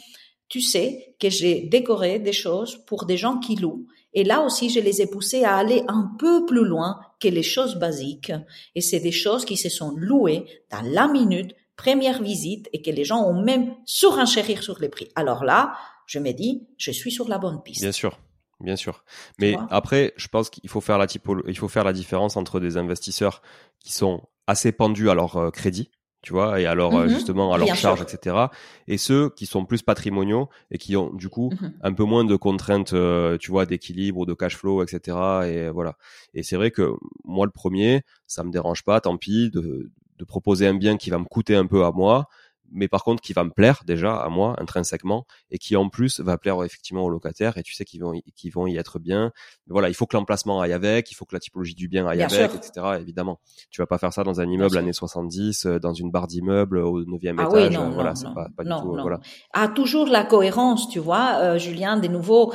Tu sais que j'ai décoré des choses pour des gens qui louent. Et là aussi, je les ai poussés à aller un peu plus loin que les choses basiques. Et c'est des choses qui se sont louées dans la minute, première visite, et que les gens ont même surenchérir sur les prix. Alors là, je me dis, je suis sur la bonne piste. Bien sûr. Bien sûr. Mais après, je pense qu'il faut faire la il faut faire la différence entre des investisseurs qui sont assez pendus à leur euh, crédit, tu vois, et alors euh, mhm. justement à leur charge, etc. Et ceux qui sont plus patrimoniaux et qui ont du coup mhm. un peu moins de contraintes, euh, tu vois, d'équilibre, de cash flow, etc. Et voilà. Et c'est vrai que moi, le premier, ça me dérange pas, tant pis, de, de proposer un bien qui va me coûter un peu à moi mais par contre qui va me plaire déjà à moi intrinsèquement et qui en plus va plaire effectivement aux locataires et tu sais qu'ils vont qu'ils vont y être bien. Mais voilà, il faut que l'emplacement aille avec, il faut que la typologie du bien aille avec, etc. Évidemment, tu vas pas faire ça dans un immeuble années 70, euh, dans une barre d'immeuble au 9e ah étage. Oui, non, voilà, c'est pas, pas du tout. Voilà. Ah, toujours la cohérence, tu vois, euh, Julien, des nouveaux.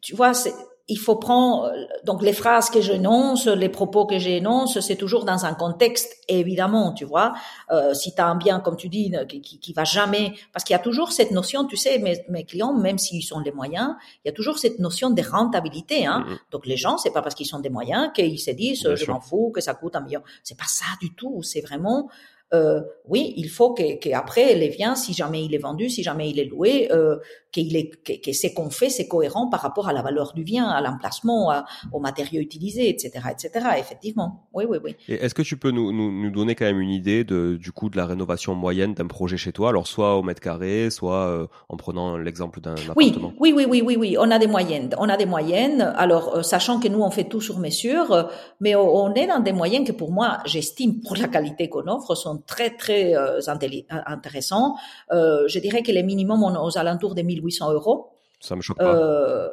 Tu vois, c'est il faut prendre euh, donc les phrases que j'énonce, les propos que j'énonce, c'est toujours dans un contexte évidemment, tu vois. Euh, si tu as un bien comme tu dis qui, qui, va jamais parce qu'il y a toujours cette notion, tu sais, mes, mes clients même s'ils sont les moyens, il y a toujours cette notion de rentabilité. Hein. Mm-hmm. Donc les gens, c'est pas parce qu'ils sont des moyens qu'ils se disent je m'en fous que ça coûte un million. C'est pas ça du tout. C'est vraiment euh, oui, il faut qu'après les biens, si jamais il est vendu, si jamais il est loué, euh, qu'il est que, que ce qu'on fait, c'est cohérent par rapport à la valeur du bien, à l'emplacement, aux matériaux utilisés, etc., etc. Effectivement, oui, oui, oui. Et est-ce que tu peux nous, nous, nous, donner quand même une idée de, du coût de la rénovation moyenne d'un projet chez toi, alors soit au mètre carré, soit euh, en prenant l'exemple d'un appartement. Oui, oui, oui, oui, oui, On a des moyennes. On a des moyennes. Alors, euh, sachant que nous on fait tout sur mesure, euh, mais on est dans des moyennes que pour moi, j'estime pour la qualité qu'on offre sont très très intéressants. je dirais que les minimums on aux alentours des 1800 euros. Ça me choque pas. Euh,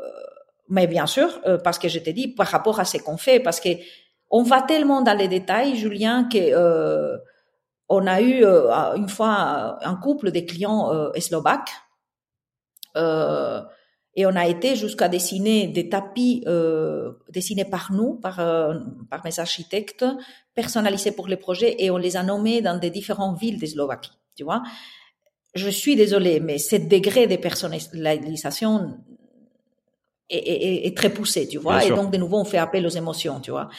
mais bien sûr, euh, parce que je t'ai dit, par rapport à ce qu'on fait, parce que on va tellement dans les détails, Julien, que euh, on a eu euh, une fois un couple de clients euh, slovaques euh, et on a été jusqu'à dessiner des tapis dessinés par nous, par, par mes architectes, personnalisés pour les projets et on les a nommés dans des différentes villes de Slovaquie, tu vois je suis désolée, mais ce degré de personnalisation est, est, très poussé, tu vois. et donc, de nouveau, on fait appel aux émotions, tu vois.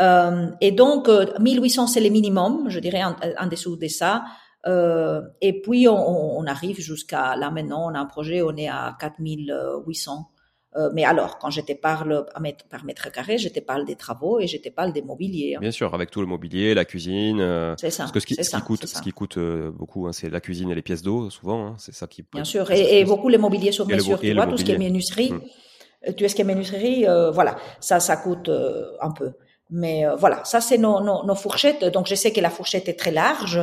Euh, et donc, 1800, euh, c'est le minimum, je dirais, en, en dessous de ça. Euh, et puis, on, on arrive jusqu'à là maintenant, on a un projet, on est à 4800 euh, mais alors, quand je te parle par mètre carré, je te parle des travaux et je te parle des mobiliers. Hein. Bien sûr, avec tout le mobilier, la cuisine. Euh, c'est ça. Parce que ce qui, ce qui coûte, ce qui coûte euh, beaucoup, hein, c'est la cuisine et les pièces d'eau, souvent. Hein, c'est ça qui. Bien sûr, et, et, beaucoup les mobiliers sur mesure. Tu vois, tout ce qui est menuiserie, mmh. tout ce qui est menuiserie, voilà, ça, ça coûte un peu. Mais voilà, ça c'est nos, nos, nos fourchettes. Donc je sais que la fourchette est très large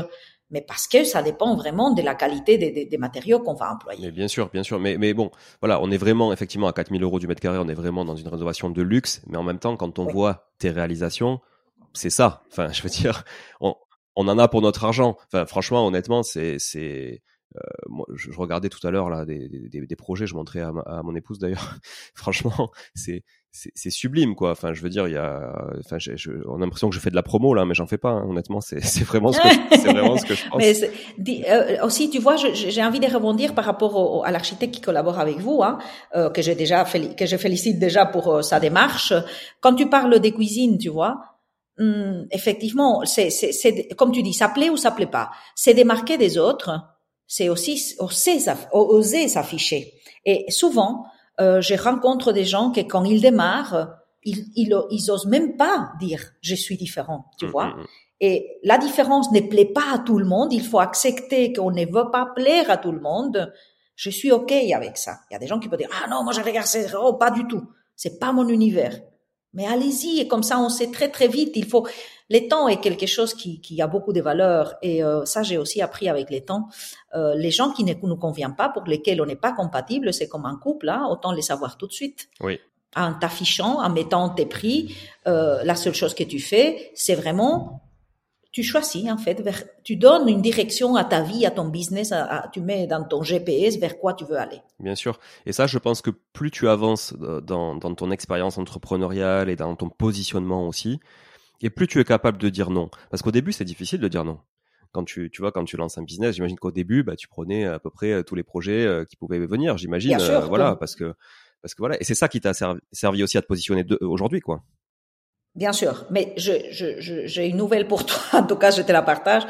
mais parce que ça dépend vraiment de la qualité des, des, matériaux qu'on va employer. Mais bien sûr, bien sûr. Mais, mais bon, voilà, on est vraiment, effectivement, à 4000 euros du mètre carré, on est vraiment dans une rénovation de luxe, mais en même temps, quand on voit tes réalisations, c'est ça. Enfin, je veux dire, on, on en a pour notre argent. Enfin, franchement, honnêtement, c'est, c'est, moi, je, regardais tout à l'heure là des, des, des, projets, je montrais à, à mon épouse d'ailleurs. Franchement, c'est c'est sublime quoi. Enfin, je veux dire, il y a, enfin, je, on a l'impression que je fais de la promo là, mais j'en fais pas. Hein. Honnêtement, c'est vraiment ce que c'est vraiment ce que je pense. Mais euh, aussi, tu vois, j'ai envie de rebondir par rapport au, à l'architecte qui collabore avec vous, hein, euh, que j'ai déjà que je félicite déjà pour euh, sa démarche. Quand tu parles des cuisines, tu vois. Hum, effectivement, c'est comme tu dis, ça plaît ou ça plaît pas. C'est démarquer des autres, c'est aussi oser, oser s'afficher. Et souvent, euh, je rencontre des gens que quand ils démarrent, ils, ils, ils osent même pas dire je suis différent, tu mm, vois. Mm, mm. Et la différence ne plaît pas à tout le monde. Il faut accepter qu'on ne veut pas plaire à tout le monde. Je suis ok avec ça. Il y a des gens qui peuvent dire ah non moi je regarde oh pas du tout. C'est pas mon univers. Mais allez-y et comme ça on sait très très vite. Il faut les temps est quelque chose qui, qui a beaucoup de valeur et euh, ça j'ai aussi appris avec les temps. Euh, les gens qui ne nous conviennent pas, pour lesquels on n'est pas compatible, c'est comme un couple, hein, autant les savoir tout de suite. Oui. En t'affichant, en mettant tes prix, euh, la seule chose que tu fais, c'est vraiment tu choisis en fait, vers, tu donnes une direction à ta vie, à ton business, à, tu mets dans ton GPS vers quoi tu veux aller. Bien sûr. Et ça, je pense que plus tu avances dans, dans ton expérience entrepreneuriale et dans ton positionnement aussi, et plus tu es capable de dire non. Parce qu'au début, c'est difficile de dire non. Quand tu, tu vois, quand tu lances un business, j'imagine qu'au début, bah, tu prenais à peu près euh, tous les projets euh, qui pouvaient venir, j'imagine. Euh, voilà, parce que, parce que voilà. Et c'est ça qui t'a servi, aussi à te positionner aujourd'hui, quoi. Bien sûr. Mais je, je, j'ai une nouvelle pour toi. En tout cas, je te la partage.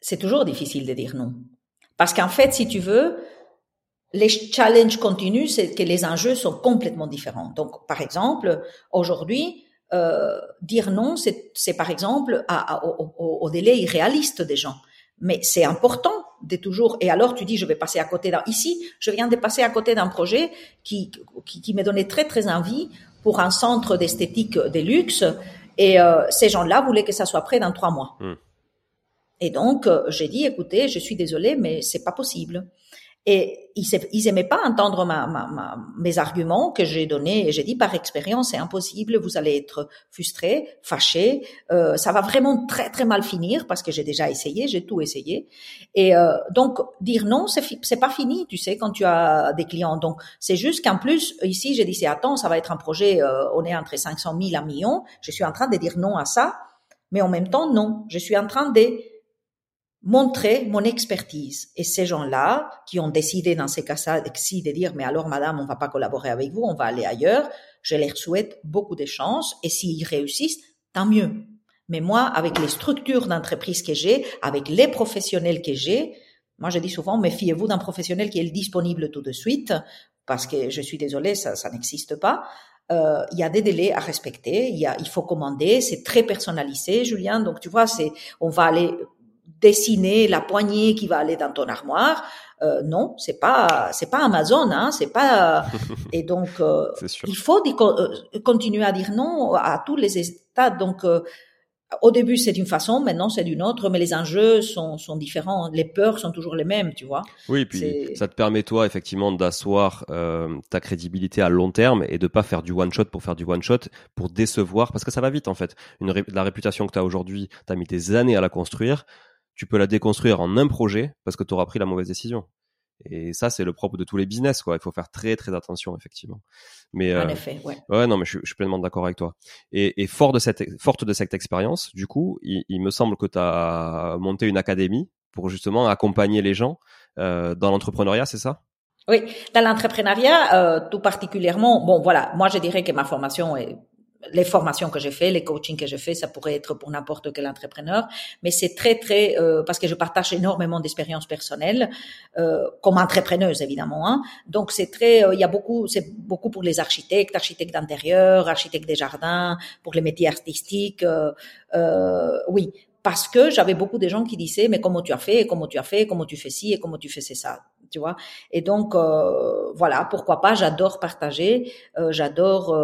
C'est toujours difficile de dire non. Parce qu'en fait, si tu veux, les challenges continuent, c'est que les enjeux sont complètement différents. Donc, par exemple, aujourd'hui, euh, dire non, c'est par exemple à, au, au, délai irréaliste des gens. Mais c'est important de toujours. Et alors tu dis, je vais passer à côté d'un. Ici, je viens de passer à côté d'un projet qui, qui, qui me donnait très très envie pour un centre d'esthétique de luxe. Et euh, ces gens-là voulaient que ça soit prêt dans trois mois. Hmm. Et donc euh, j'ai dit, écoutez, je suis désolée, mais c'est pas possible. Et ils, ils aimaient pas entendre ma, ma, ma, mes arguments que j'ai donnés. Et j'ai dit par expérience, c'est impossible. Vous allez être frustré, fâché. Euh, ça va vraiment très très mal finir parce que j'ai déjà essayé, j'ai tout essayé. Et euh, donc dire non, c'est c'est pas fini, tu sais, quand tu as des clients. Donc c'est juste qu'en plus ici, j'ai dit c'est attends, ça va être un projet. Euh, on est entre 500 000 à millions. Je suis en train de dire non à ça, mais en même temps non. Je suis en train de montrer mon expertise. Et ces gens-là, qui ont décidé dans ces cas-ci de dire, mais alors madame, on va pas collaborer avec vous, on va aller ailleurs, je leur souhaite beaucoup de chance. Et s'ils réussissent, tant mieux. Mais moi, avec les structures d'entreprise que j'ai, avec les professionnels que j'ai, moi je dis souvent, méfiez-vous d'un professionnel qui est disponible tout de suite, parce que je suis désolée, ça, ça n'existe pas. Euh, il y a des délais à respecter, il, y a, il faut commander, c'est très personnalisé, Julien. Donc tu vois, c'est, on va aller dessiner la poignée qui va aller dans ton armoire. Euh, non, c'est pas c'est pas Amazon, hein, c'est pas et donc euh, il faut euh, continuer à dire non à tous les états. Donc euh, au début c'est d'une façon, maintenant c'est d'une autre, mais les enjeux sont, sont différents, les peurs sont toujours les mêmes, tu vois. Oui, puis ça te permet toi effectivement d'asseoir euh, ta crédibilité à long terme et de pas faire du one shot pour faire du one shot, pour décevoir, parce que ça va vite en fait. Une la réputation que tu as aujourd'hui, tu as mis des années à la construire tu peux la déconstruire en un projet parce que tu auras pris la mauvaise décision. Et ça, c'est le propre de tous les business, quoi. Il faut faire très, très attention, effectivement. Mais en euh, effet, ouais. Ouais, non, mais je, suis pleinement d'accord avec toi. Et, et, fort de cette, forte de cette expérience, du coup, il, il me semble que tu as monté une académie pour justement accompagner les gens euh, dans l'entrepreneuriat, c'est ça? Oui, dans l'entrepreneuriat, euh, tout particulièrement. Bon, voilà, moi, je dirais que ma formation est les formations que j'ai fait, les coachings que j'ai fait, ça pourrait être pour n'importe quel entrepreneur, mais c'est très très euh, parce que je partage énormément d'expériences personnelles euh, comme entrepreneuse évidemment. Hein. Donc c'est très, euh, il y a beaucoup, c'est beaucoup pour les architectes, architectes d'intérieur, architectes des jardins, pour les métiers artistiques. Euh, oui, parce que j'avais beaucoup de gens qui disaient mais comment tu as fait, comment tu as fait, comment tu fais ci et comment tu fais ça, tu vois. Et donc voilà, pourquoi pas, j'adore partager, j'adore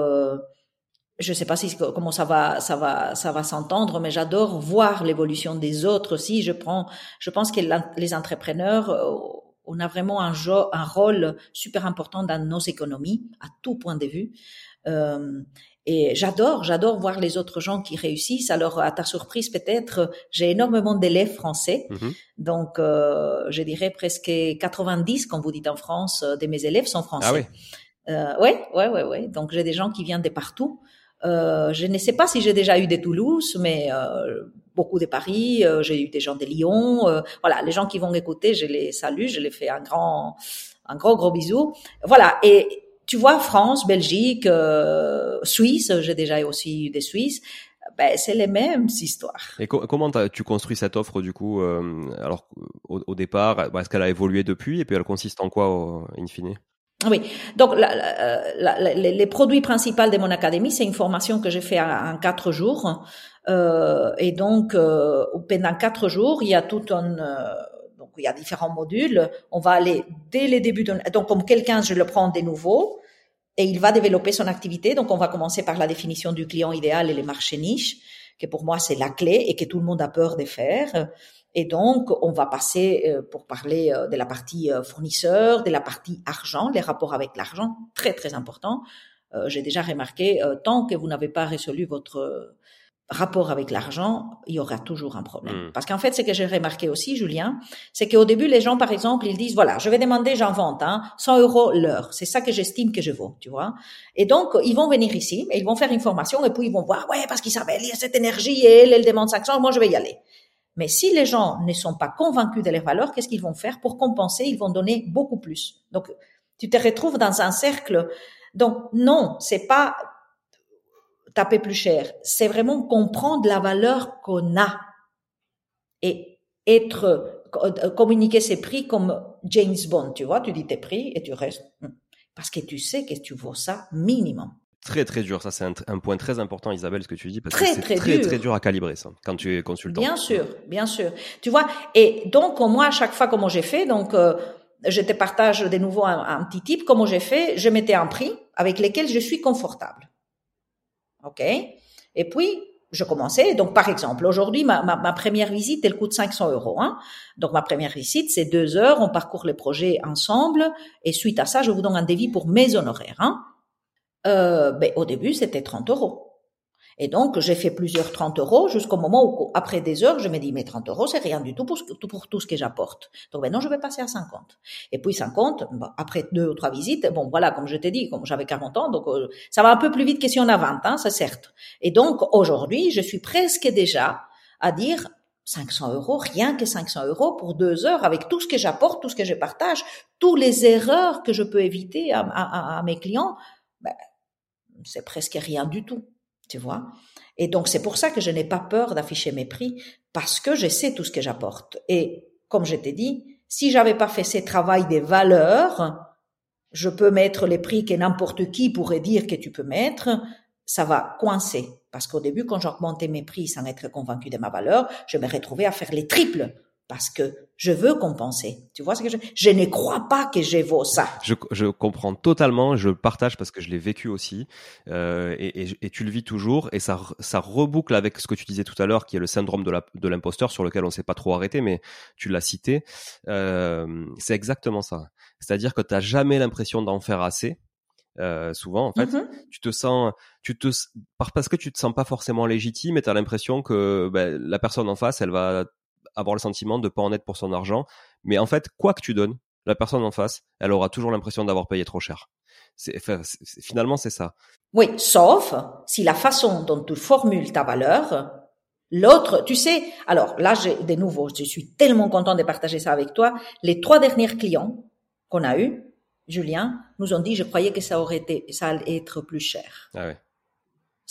je sais pas si comment ça va ça va ça va s'entendre mais j'adore voir l'évolution des autres aussi je prends je pense que les entrepreneurs euh, on a vraiment un, un rôle super important dans nos économies à tout point de vue euh, Et j'adore, j'adore voir les autres gens qui réussissent. Alors, à ta surprise, peut-être, j'ai énormément d'élèves français. Mhm. Donc, euh, je dirais presque 90, comme vous dites en France, euh, de mes élèves sont français. Ah oui. Euh, ouais, ouais, ouais, ouais. Donc, j'ai des gens qui viennent de partout. Euh, je ne sais pas si j'ai déjà eu des Toulouse, mais euh, beaucoup de Paris. euh, j'ai eu des gens de Lyon. euh, voilà, les gens qui vont écouter, je les salue, je les fais un grand, un gros gros bisou. Voilà. Et tu vois, France, Belgique, euh, Suisse, j'ai déjà aussi eu des Suisses. Ben, c'est les mêmes histoires. Et co- comment tu construis cette offre du coup Alors au, au départ, est-ce qu'elle a évolué depuis et puis elle consiste en quoi au- in fine? Oui, donc la- la- la- la- les produits principaux de mon académie, c'est une formation que j'ai fait en, en quatre jours. Euh, et donc, euh, pendant quatre jours, il y a tout un... euh, donc, il y a différents modules. On va aller dès les débuts de... Donc, comme quelqu'un, je le prends de nouveau et il va développer son activité. Donc, on va commencer par la définition du client idéal et les marchés niches, que pour moi, c'est la clé et que tout le monde a peur de faire. Et donc, on va passer euh, pour parler euh, de la partie euh, fournisseur, de la partie argent, les rapports avec l'argent, très très important. Euh, J'ai déjà remarqué, euh, tant que vous n'avez pas résolu votre rapport avec l'argent, il y aura toujours un problème. Mm. Parce qu'en fait, ce que j'ai remarqué aussi, Julien, c'est qu'au début, les gens, par exemple, ils disent, voilà, je vais demander, j'en vente, hein, 100 euros l'heure. C'est ça que j'estime que je vaux, tu vois. Et donc, ils vont venir ici, et ils vont faire une formation, et puis ils vont voir, ouais, parce qu'Isabelle, il y a cette énergie, et elle, elle demande 500, moi, je vais y aller. Mais si les gens ne sont pas convaincus de leurs valeurs, qu'est-ce qu'ils vont faire pour compenser? Ils vont donner beaucoup plus. Donc, tu te retrouves dans un cercle. Donc, non, c'est pas taper plus cher. C'est vraiment comprendre la valeur qu'on a et être euh, communiquer ses prix comme James Bond. Tu vois, tu dis tes prix et tu restes parce que tu sais que tu vaux ça minimum. Très très dur, ça c'est un, un point très important Isabelle ce que tu dis parce Très, que c'est très très dur. très dur à calibrer ça quand tu es consultant. Bien sûr, bien sûr. Tu vois, et donc moi, à chaque fois, comment j'ai fait, donc euh, je te partage de nouveau un, un petit tip, comment j'ai fait, je mettais un prix avec lequel je suis confortable. OK? Et puis, je commençais, donc par exemple, aujourd'hui, ma, ma, ma première visite, elle coûte 500 euros. Hein donc ma première visite, c'est deux heures, on parcourt les projets ensemble, et suite à ça, je vous donne un devis pour mes honoraires. Hein euh, ben, au début, c'était 30 euros. Et donc, j'ai fait plusieurs 30 euros jusqu'au moment où, après des heures, je me dis, mais 30 euros, c'est rien du tout pour, pour tout ce que j'apporte. Donc maintenant, je vais passer à 50. Et puis 50, bon, après deux ou trois visites, bon, voilà, comme je t'ai dit, comme j'avais 40 ans, donc euh, ça va un peu plus vite que si on a 20, hein, c'est certes. Et donc, aujourd'hui, je suis presque déjà à dire 500 euros, rien que 500 euros pour deux heures avec tout ce que j'apporte, tout ce que je partage, toutes les erreurs que je peux éviter à- à mes clients, ben, c'est presque rien du tout, tu vois. Et donc c'est pour ça que je n'ai pas peur d'afficher mes prix parce que je sais tout ce que j'apporte. Et comme je t'ai dit, si j'avais pas fait ce travail des valeurs, je peux mettre les prix que n'importe qui pourrait dire que tu peux mettre, ça va coincer. Parce qu'au début, quand j'augmentais mes prix sans être convaincu de ma valeur, je me retrouvais à faire les triples parce que je veux compenser. Tu vois ce que je, je ne crois pas que je vaux ça. Je, je comprends totalement, je partage parce que je l'ai vécu aussi, euh, et, et- et tu le vis toujours, et ça, ça reboucle avec ce que tu disais tout à l'heure, qui est le syndrome de l'imposteur, sur lequel on s'est pas trop arrêté, mais tu l'as cité. Euh, c'est exactement ça. C'est-à-dire que tu jamais l'impression d'en faire assez. euh, souvent, en fait, Mhm. tu te sens, tu te, par- parce que tu te sens pas forcément légitime, et t'as l'impression que ben, la personne en face, elle va avoir le sentiment de pas en être pour son argent. Mais en fait, quoi que tu donnes, la personne en face, elle aura toujours l'impression d'avoir payé trop cher. C'est, finalement, c'est ça. Oui, sauf si la façon dont tu formules ta valeur, l'autre, tu sais, alors là, j'ai de nouveau, je suis tellement content de partager ça avec toi. Les trois derniers clients qu'on a eus, Julien, nous ont dit, je croyais que ça aurait été, ça allait être plus cher. Ah ouais.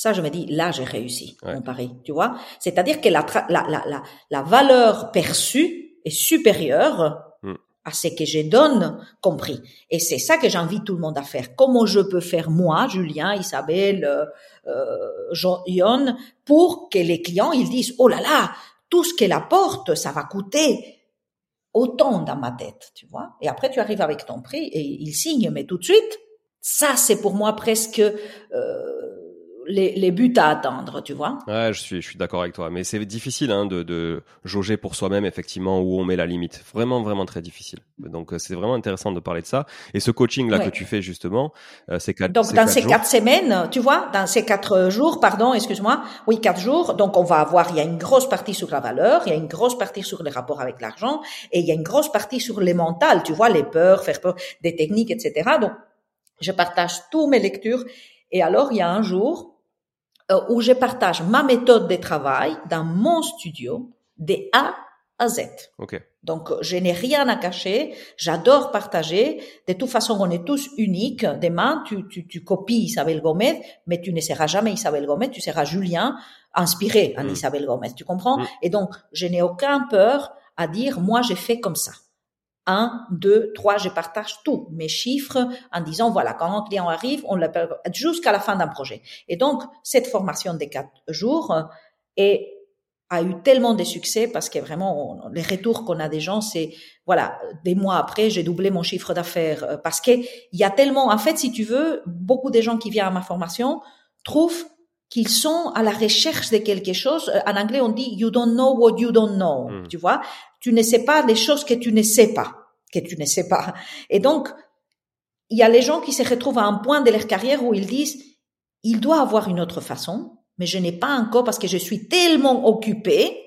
Ça, je me dis, là, j'ai réussi, Ouais. mon pari, tu vois. C'est-à-dire que la, la, la, la, la valeur perçue est supérieure Mm. à ce que je donne compris. Et c'est ça que j'invite tout le monde à faire. Comment je peux faire moi, Julien, Isabelle, euh, euh, Jean- Yon, pour que les clients, ils disent, oh là là, tout ce qu'elle apporte, ça va coûter autant dans ma tête, tu vois. Et après, tu arrives avec ton prix et il signe, mais tout de suite, ça, c'est pour moi presque euh, les, les, buts à atteindre, tu vois. Ouais, je suis, je suis d'accord avec toi. Mais c'est difficile hein, de, de jauger pour soi-même effectivement où on met la limite. Vraiment, vraiment très difficile. Donc euh, c'est vraiment intéressant de parler de ça. Et ce coaching là que tu fais justement, euh, c'est quatre. Donc dans ces quatre semaines, tu vois, dans ces quatre jours, pardon, excuse-moi, oui quatre jours. Donc on va avoir, il y a une grosse partie sur la valeur, il y a une grosse partie sur les rapports avec l'argent, et il y a une grosse partie sur les mentales, tu vois, les peurs, faire peur, des techniques, etc. Donc je partage tous mes lectures. Et alors il y a un jour où je partage ma méthode de travail dans mon studio de A à Z. Okay. Donc, je n'ai rien à cacher. J'adore partager. De toute façon, on est tous uniques. Demain, tu, tu, tu copies Isabelle Gomez, mais tu ne seras jamais Isabelle Gomez. Tu seras Julien, inspiré en mm. Isabelle Gomez. Tu comprends? Mm. Et donc, je n'ai aucun peur à dire, moi, j'ai fait comme ça. Un, deux, trois, je partage tout, mes chiffres, en disant, voilà, quand un client arrive, on l'appelle jusqu'à la fin d'un projet. Et donc, cette formation des quatre jours est, a eu tellement de succès parce que vraiment, les retours qu'on a des gens, c'est, voilà, des mois après, j'ai doublé mon chiffre d'affaires euh, parce que il y a tellement, en fait, si tu veux, beaucoup des gens qui viennent à ma formation trouvent qu'ils sont à la recherche de quelque chose. Euh, en anglais, on dit you don't know what you don't know. Hmm. Tu vois, tu ne sais pas les choses que tu ne sais pas, que tu ne sais pas. Et donc, il y a les gens qui se retrouvent à un point de leur carrière où ils disent, il doit avoir une autre façon, mais je n'ai pas encore parce que je suis tellement occupé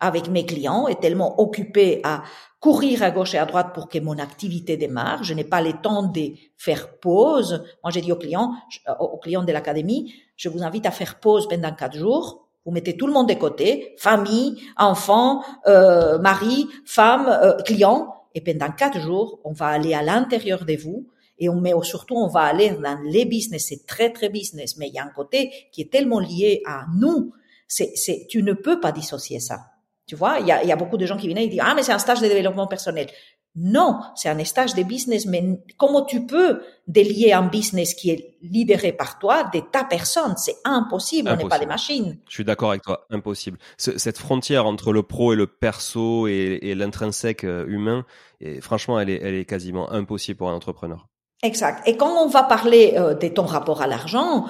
avec mes clients et tellement occupé à courir à gauche et à droite pour que mon activité démarre. Je n'ai pas le temps de faire pause. Moi, j'ai dit aux clients, aux clients de l'académie, je vous invite à faire pause pendant quatre jours vous mettez tout le monde de côté, famille, enfants, euh, mari, femme, euh, client, et pendant quatre jours, on va aller à l'intérieur de vous et on met surtout on va aller dans les business. C'est très très business, mais il y a un côté qui est tellement lié à nous. C'est, c'est, tu ne peux pas dissocier ça. Tu vois, il y a, y a beaucoup de gens qui viennent et disent ah mais c'est un stage de développement personnel. Non, c'est un stage de business, mais comment tu peux délier un business qui est libéré par toi de ta personne? C'est impossible, on n'est pas des machines. Je suis d'accord avec toi, impossible. cette frontière entre le pro et le perso et, l'intrinsèque euh, humain, et franchement, elle est, elle est quasiment impossible pour un entrepreneur. Exact. Et quand on va parler euh, de ton rapport à l'argent,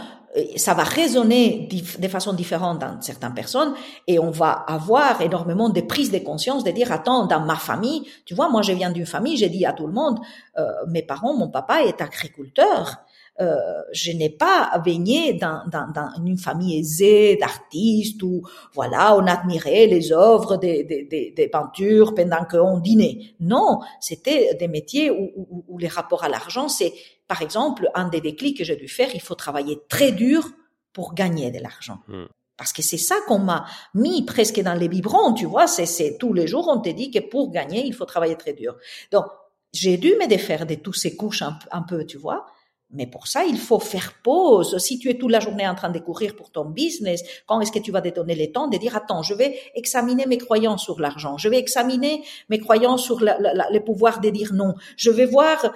ça va résonner de façon différente dans certaines personnes et on va avoir énormément de prises de conscience de dire attends dans ma famille tu vois moi je viens d'une famille j'ai dit à tout le monde euh, mes parents mon papa est agriculteur euh, je n'ai pas baigné dans, dans, dans, une famille aisée d'artistes où voilà on admirait les œuvres des, des, des, des peintures pendant qu'on dînait. Non c'était des métiers où, où, où les rapports à l'argent c'est par exemple, un des déclics que j'ai dû faire, il faut travailler très dur pour gagner de l'argent. Hmm. Parce que c'est ça qu'on m'a mis presque dans les biberons, tu vois, c'est, tous les jours on te dit que pour gagner, il faut travailler très dur. Donc, j'ai dû me défaire de toutes ces couches un, peu, tu vois. Mais pour ça, il faut faire pause. Si tu es toute la journée en train de courir pour ton business, quand est-ce que tu vas te donner le temps de dire, attends, je vais examiner mes croyances sur l'argent, je vais examiner mes croyances sur le pouvoir de dire non, je vais voir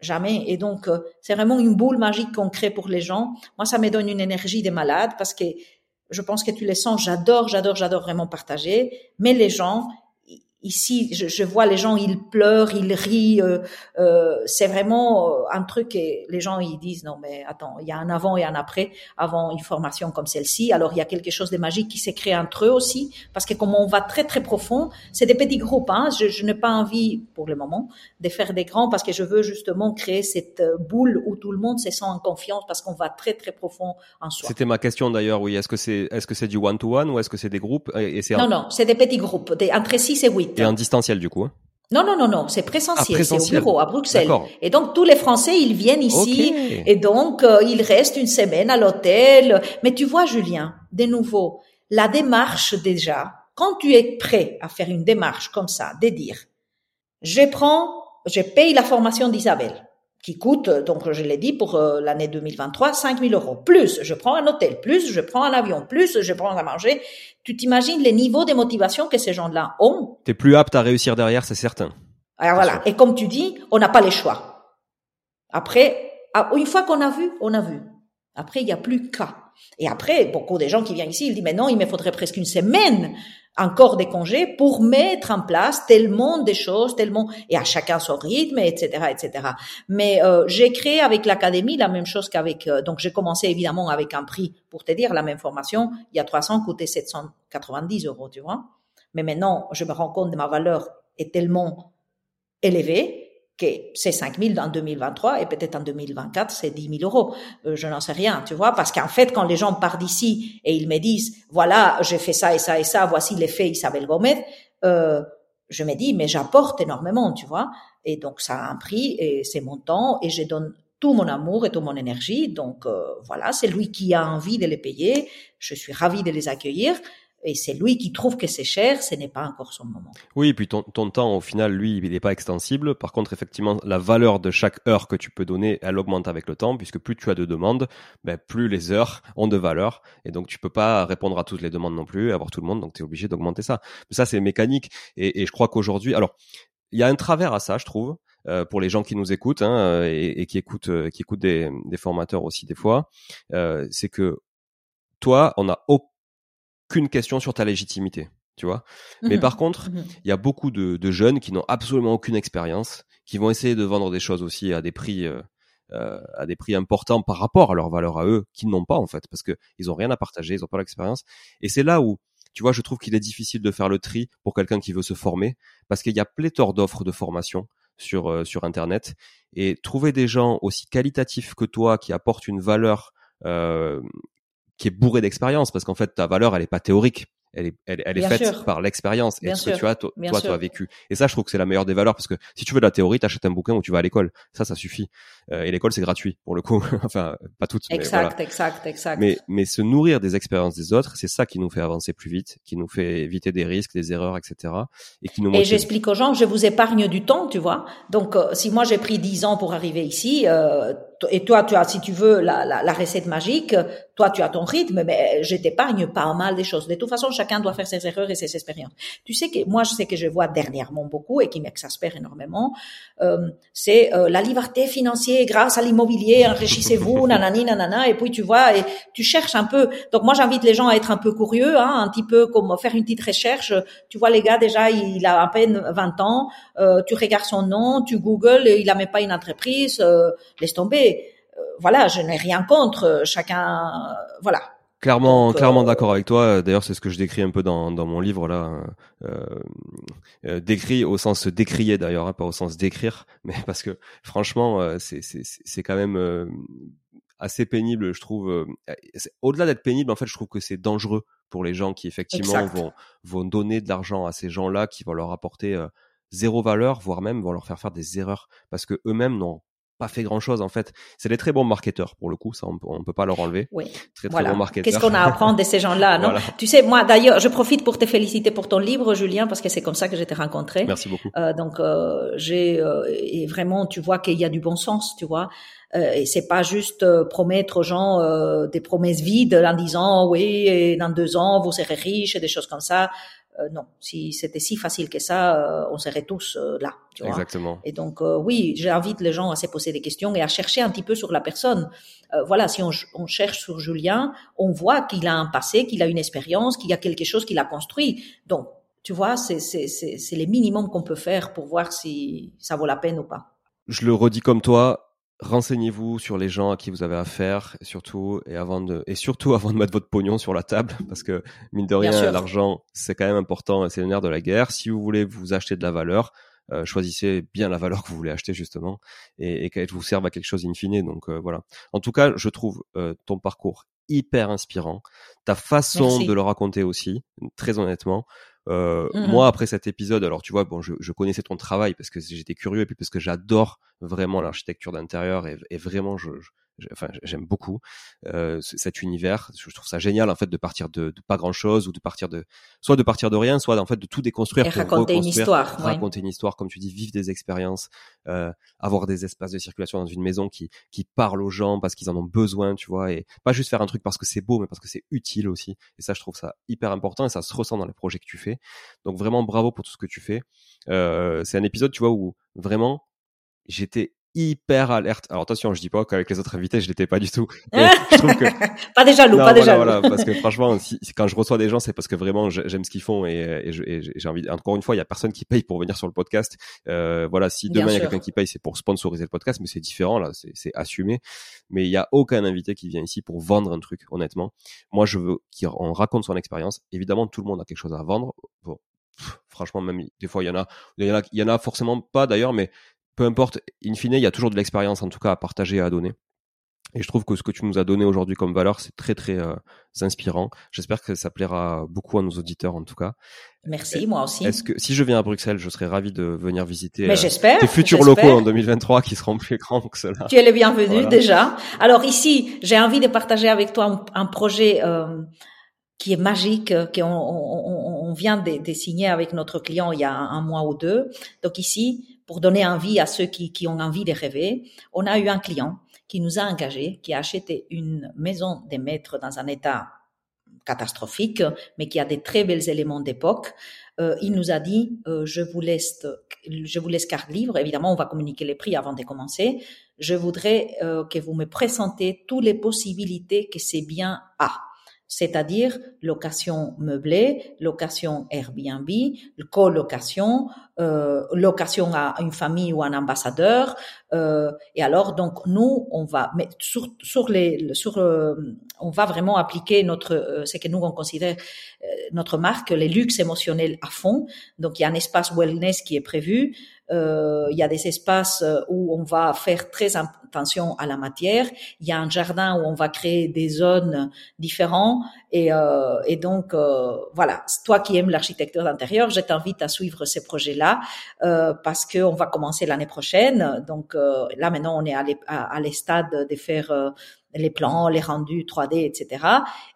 jamais. Et donc, euh, c'est vraiment une boule magique qu'on crée pour les gens. Moi, ça me donne une énergie de malade parce que je pense que tu les sens. J'adore, j'adore, j'adore vraiment partager. Mais les gens, ici, je, je, vois les gens, ils pleurent, ils rient. Euh, euh, c'est vraiment euh, un truc et les gens ils disent non mais attends, il y a un avant et un après avant une formation comme celle-ci. Alors il y a quelque chose de magique qui s'est créé entre eux aussi parce que comme on va très très profond, c'est des petits groupes. Hein, je, je n'ai pas envie pour le moment de faire des grands parce que je veux justement créer cette euh, boule où tout le monde se sent en confiance parce qu'on va très très profond en soi. C'était ma question d'ailleurs. Oui, est-ce que c'est est-ce que c'est du one to one ou est-ce que c'est des groupes? Et, Non non, c'est des petits groupes, des, entre 6 et 8. Et en distanciel du coup. Hein non, non, non, non, c'est présentiel, ah, c'est au bureau à Bruxelles. Et donc tous les Français, ils viennent ici et donc euh, ils restent une semaine à l'hôtel. Mais tu vois, Julien, de nouveau, la démarche déjà, quand tu es prêt à faire une démarche comme ça, de dire, je prends, je paye la formation d'Isabelle qui coûte, donc je l'ai dit, pour euh, l'année 2023, 5 000 euros. Plus, je prends un hôtel, plus, je prends un avion, plus, je prends à manger. Tu t'imagines les niveaux de motivation que ces gens-là ont? T'es plus apte à réussir derrière, c'est certain. Alors voilà. Et comme tu dis, on n'a pas les choix. Après, ah, une fois qu'on a vu, on a vu. Après, il n'y a plus qu'à. Et après, beaucoup de gens qui viennent ici, ils disent, mais non, il me faudrait presque une semaine encore des congés pour mettre en place tellement de choses, tellement et à chacun son rythme, etc., etc. Mais euh, j'ai créé avec l'académie la même chose qu'avec. Euh, donc j'ai commencé évidemment avec un prix pour te dire la même formation. Il y a 300 coûtait 790 euros, tu vois. Mais maintenant je me rends compte de ma valeur est tellement élevée que c'est 5 000 en 2023 et peut-être en 2024 c'est 10 000 euros. Euh, je n'en sais rien, tu vois, parce qu'en fait quand les gens partent d'ici et ils me disent voilà j'ai fait ça et ça et ça, voici l'effet Isabelle Gomez, euh, je me dis mais j'apporte énormément, tu vois, et donc ça a un prix et c'est mon temps et je donne tout mon amour et toute mon énergie. Donc euh, voilà, c'est lui qui a envie de les payer. Je suis ravie de les accueillir et c'est lui qui trouve que c'est cher, ce n'est pas encore son moment. Oui, puis ton, temps, au final, lui, il n'est pas extensible. Par contre, effectivement, la valeur de chaque heure que tu peux donner, elle augmente avec le temps, puisque plus tu as de demandes, ben, plus les heures ont de valeur. Et donc, tu peux pas répondre à toutes les demandes non plus, avoir tout le monde, donc tu es obligé d'augmenter ça. Mais ça, c'est mécanique. Et, je crois qu'aujourd'hui, alors, il y a un travers à ça, je trouve. Euh, pour les gens qui nous écoutent hein, et, qui écoutent euh, qui écoutent des, formateurs aussi des fois, euh, c'est que toi, on a qu'une question sur ta légitimité, tu vois. Mais mmh par contre, mmh il y a beaucoup de, de jeunes qui n'ont absolument aucune expérience, qui vont essayer de vendre des choses aussi à des prix euh, euh, à des prix importants par rapport à leur valeur à eux, qu'ils n'ont pas en fait, parce que ils ont rien à partager, ils ont pas l'expérience. Et c'est là où tu vois, je trouve qu'il est difficile de faire le tri pour quelqu'un qui veut se former, parce qu'il y a pléthore d'offres de formation sur euh, sur internet et trouver des gens aussi qualitatifs que toi qui apportent une valeur euh, qui est bourré d'expérience parce qu'en fait ta valeur elle est pas théorique elle est, elle, elle est faite par l'expérience et ce que tu as, toi, toi tu as vécu? Et ça, je trouve que c'est la meilleure des valeurs parce que si tu veux de la théorie, t'achètes un bouquin ou tu vas à l'école. Ça, ça suffit. Euh, et l'école, c'est gratuit pour le coup. enfin, pas toutes. Exact, mais exact, exact. Mais, mais se nourrir des expériences des autres, c'est ça qui nous fait avancer plus vite, qui nous fait éviter des risques, des erreurs, etc. Et qui nous. Et j'explique aux gens, je vous épargne du temps, tu vois. Donc, euh, si moi j'ai pris dix ans pour arriver ici, euh, et toi, tu as, si tu veux, la, la, la, recette magique, toi, tu as ton rythme, mais je t'épargne pas mal des choses. De toute façon, chacun doit faire ses erreurs et ses expériences. Tu sais que moi, je sais que je vois dernièrement beaucoup et qui m'exaspère énormément, euh, c'est euh, la liberté financière grâce à l'immobilier, enrichissez-vous, nanani, nanana, et puis tu vois, et tu cherches un peu. Donc moi, j'invite les gens à être un peu curieux, hein, un petit peu comme faire une petite recherche. Tu vois, les gars, déjà, il a à peine 20 ans, euh, tu regardes son nom, tu googles, il a même pas une entreprise, euh, laisse tomber euh, voilà, je n'ai rien contre. Euh, chacun, euh, voilà. Clairement, clairement d'accord avec toi. D'ailleurs, c'est ce que je décris un peu dans, dans mon livre là, euh, décrit au sens décrier d'ailleurs, hein, pas au sens d'écrire, mais parce que franchement, c'est c'est quand même assez pénible, je trouve. Au-delà d'être pénible, en fait, je trouve que c'est dangereux pour les gens qui effectivement vont vont donner de l'argent à ces gens-là, qui vont leur apporter zéro valeur, voire même vont leur faire faire des erreurs, parce que eux-mêmes n'ont pas fait grand chose en fait. C'est des très bons marketeurs pour le coup, ça on, on peut pas leur enlever. Oui. Très très bons marketeurs. Qu'est-ce qu'on a à apprendre de ces gens-là, non Tu sais, moi d'ailleurs, je profite pour te féliciter pour ton livre, Julien, parce que c'est comme ça que je t'ai rencontré. Merci beaucoup. Euh, donc euh, j'ai euh, et vraiment, tu vois qu'il y a du bon sens, tu vois. Euh, et c'est pas juste euh, promettre aux gens euh, des promesses vides en disant oui, et dans deux ans vous serez riches et des choses comme ça. Euh, non, si c'était si facile que ça, euh, on serait tous euh, là. Tu vois Exactement. Et donc oui, j'invite les gens à se poser des questions et à chercher un petit peu sur la personne. voilà, si on, on, cherche sur Julien, on voit qu'il a un passé, qu'il a une expérience, qu'il y a quelque chose qu'il a construit. Donc, tu vois, c'est les minimums qu'on peut faire pour voir si ça vaut la peine ou pas. Je le redis comme toi, renseignez-vous sur les gens à qui vous avez affaire, et surtout et avant de et surtout avant de mettre votre pognon sur la table, parce que mine de rien, l'argent c'est quand même important, c'est le nerf de la guerre. Si vous voulez vous acheter de la valeur, euh, choisissez bien la valeur que vous voulez acheter justement et, et qu'elle vous serve à quelque chose in fine. Donc euh, voilà. En tout cas, je trouve euh, ton parcours hyper inspirant, ta façon de le raconter aussi, très honnêtement. Euh, mmh moi, après cet épisode, alors tu vois, bon, je, je connaissais ton travail parce que j'étais curieux et puis parce que j'adore vraiment l'architecture d'intérieur et, et, vraiment, je, enfin j'aime beaucoup euh, cet univers. Je trouve ça génial en fait de partir de, de pas grand chose ou de partir de soit de partir de rien soit en fait de tout déconstruire et raconter une histoire raconter une histoire comme tu dis vivre des expériences euh, avoir des espaces de circulation dans une maison qui qui parlent aux gens parce qu'ils en ont besoin tu vois et pas juste faire un truc parce que c'est beau mais parce que c'est utile aussi. Et ça je trouve ça hyper important et ça se ressent dans les projets que tu fais. Donc vraiment bravo pour tout ce que tu fais. Euh, c'est un épisode tu vois où vraiment j'étais hyper alerte. Alors attention, je dis pas qu'avec les autres invités, je l'étais pas du tout. je trouve que pas déjà jaloux, pas déjà voilà, parce que franchement, si, quand je reçois des gens, c'est parce que vraiment j'aime ce qu'ils font et, et j'ai envie. Encore une fois, il y a personne qui paye pour venir sur le podcast. Euh, voilà, si demain il y a quelqu'un qui paye, c'est pour sponsoriser le podcast, mais c'est différent là, c'est assumé. Mais il y a aucun invité qui vient ici pour vendre un truc, honnêtement. Moi, je veux qu'on raconte son expérience. Évidemment, tout le monde a quelque chose à vendre. Bon, franchement, même des fois, il y en a, il y en a, il y en a forcément pas d'ailleurs, mais peu importe, in fine, il y a toujours de l'expérience en tout cas à partager et à donner. Et je trouve que ce que tu nous as donné aujourd'hui comme valeur, c'est très très euh, inspirant. J'espère que ça plaira beaucoup à nos auditeurs en tout cas. Merci, moi aussi. Est-ce que si je viens à Bruxelles, je serais ravi de venir visiter Mais euh, tes futurs locaux en 2023 qui seront plus grands que cela. Tu es le bienvenu déjà. Alors ici, j'ai envie de partager avec toi un, projet euh, qui est magique, qu'on on, on, vient de, de, signer avec notre client il y a un mois ou deux. Donc ici, pour donner envie à ceux qui, qui ont envie de rêver, on a eu un client qui nous a engagé, qui a acheté une maison des maîtres dans un état catastrophique, mais qui a des très belles éléments d'époque. Euh, il nous a dit euh, je vous laisse je vous laisse carte livre. Évidemment, on va communiquer les prix avant de commencer. Je voudrais euh, que vous me présentez toutes les possibilités que c'est bien à c'est-à-dire location meublée, location Airbnb, colocation, euh, location à une famille ou un ambassadeur. Euh, et alors donc nous on va mais sur sur les sur euh, on va vraiment appliquer notre euh, ce que nous on considère euh, notre marque les luxe émotionnels à fond. Donc il y a un espace wellness qui est prévu. Euh, il y a des espaces où on va faire très attention à la matière. Il y a un jardin où on va créer des zones différentes. Et, euh, et donc, euh, voilà, toi qui aimes l'architecture d'intérieur, je t'invite à suivre ces projets-là euh, parce qu'on va commencer l'année prochaine. Donc là, maintenant, on est à, les de faire les plans, les rendus 3D, etc.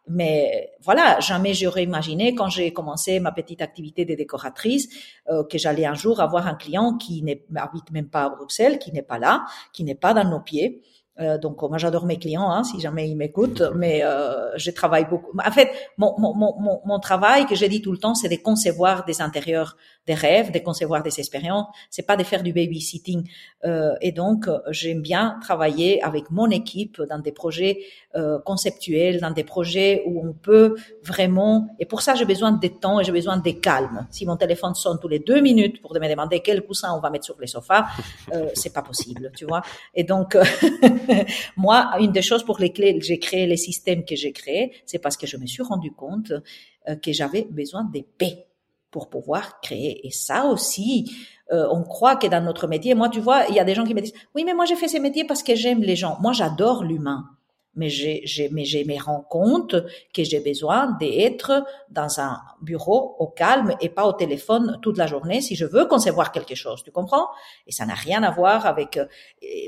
Mais voilà, jamais j'aurais imaginé quand j'ai commencé ma petite activité de décoratrice euh, que j'allais un jour avoir un client qui n'habite même pas à Bruxelles, qui n'est pas là, qui n'est pas dans nos pieds, euh, donc moi j'adore mes clients, hein, si jamais ils m'écoutent, mais euh, je travaille beaucoup. En fait, mon, mon, mon, mon travail que j'ai dit tout le temps, c'est de concevoir des intérieurs, des rêves, de concevoir des expériences. C'est pas de faire du babysitting. Euh, et donc j'aime bien travailler avec mon équipe dans des projets euh, conceptuels, dans des projets où on peut vraiment. Et pour ça j'ai besoin de temps et j'ai besoin de calme. Si mon téléphone sonne tous les deux minutes pour me demander quel coussin on va mettre sur les sofas, euh, c'est pas possible, tu vois. Et donc Moi, une des choses pour lesquelles j'ai créé les systèmes que j'ai créés, c'est parce que je me suis rendu compte euh, que j'avais besoin de paix pour pouvoir créer. Et ça aussi, euh, on croit que dans notre métier, moi, tu vois, il y a des gens qui me disent, oui, mais moi, j'ai fait ces métiers parce que j'aime les gens. Moi, j'adore l'humain mais j'ai, j'ai, mais j'ai me rends compte que j'ai besoin d'être dans un bureau au calme et pas au téléphone toute la journée si je veux concevoir quelque chose, tu comprends? Et ça n'a rien à voir avec euh,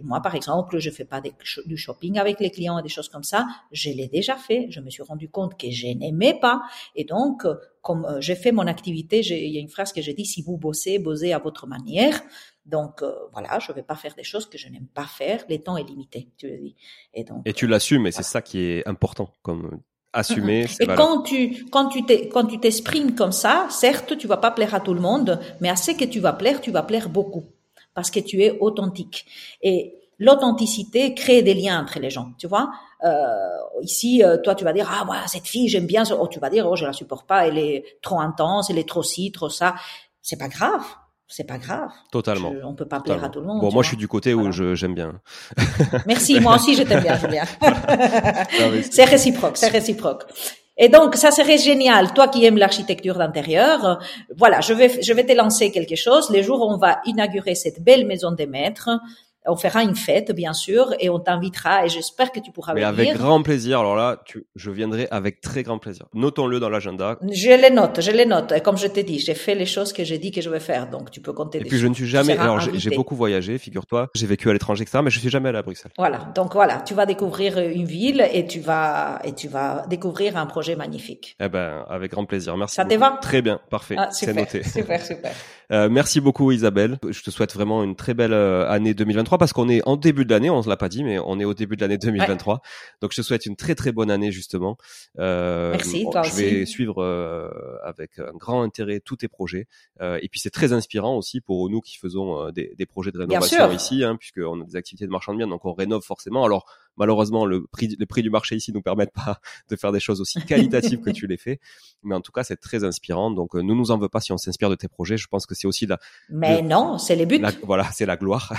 moi par exemple, je fais pas du shopping avec les clients et des choses comme ça, je l'ai déjà fait, je me suis rendu compte que je n'aimais pas. Et donc comme euh, j'ai fait mon activité, il y a une phrase que j'ai dit si vous bossez, bossez à votre manière. Donc euh, voilà, je vais pas faire des choses que je n'aime pas faire. Le temps est limité, tu le dis. Et donc. Et tu l'assumes, et c'est ça qui est important, comme assumer. Et quand tu quand tu quand tu t'exprimes comme ça, certes, tu vas pas plaire à tout le monde, mais à ce que tu vas plaire, tu vas plaire beaucoup parce que tu es authentique. Et l'authenticité crée des liens entre les gens, tu vois. Euh, ici, euh, toi, tu vas dire ah voilà cette fille j'aime bien, oh tu vas dire oh je la supporte pas, elle est trop intense, elle est trop ci, trop ça. C'est pas grave c'est pas grave. Totalement. on peut pas plaire à tout le monde. Bon, moi, je suis du côté où je, j'aime bien. Merci, moi aussi, je t'aime bien, Julien. c'est réciproque, c'est réciproque. Et donc, ça serait génial. Toi qui aimes l'architecture d'intérieur, voilà, je vais, je vais te lancer quelque chose. Les jours où on va inaugurer cette belle maison des maîtres, on fera une fête, bien sûr, et on t'invitera et j'espère que tu pourras Mais venir. avec grand plaisir. Alors là, tu, je viendrai avec très grand plaisir. Notons-le dans l'agenda. Je les note, je les note. Et comme je t'ai dit, j'ai fait les choses que j'ai dit que je vais faire. Donc, tu peux compter Et puis, je ne suis jamais, alors j'ai beaucoup voyagé, figure-toi. J'ai vécu à l'étranger, etc. Mais je suis jamais allé à Bruxelles. Voilà. Donc, voilà. Tu vas découvrir une ville et tu vas, et tu vas découvrir un projet magnifique. Eh ben, avec grand plaisir. Merci. Ça te va? Très bien. Parfait. Ah, C'est noté. Super, super. Euh, merci beaucoup Isabelle. Je te souhaite vraiment une très belle euh, année 2023 parce qu'on est en début de l'année, on se l'a pas dit, mais on est au début de l'année 2023. Donc je te souhaite une très très bonne année justement. Euh, merci. Toi je vais suivre euh, avec un grand intérêt tous tes projets. et puis c'est très inspirant aussi pour nous qui faisons des, des, projets de rénovation ici, hein, puisqu'on a des activités de marchand de biens, donc on rénove forcément. Alors Malheureusement, le prix, le prix du marché ici nous permettent pas de faire des choses aussi qualitatives que tu les fais. Mais en tout cas, c'est très inspirant. Donc, euh, ne nous en veux pas si on s'inspire de tes projets. Je pense que c'est aussi la. Mais non, c'est les buts. voilà, c'est la gloire.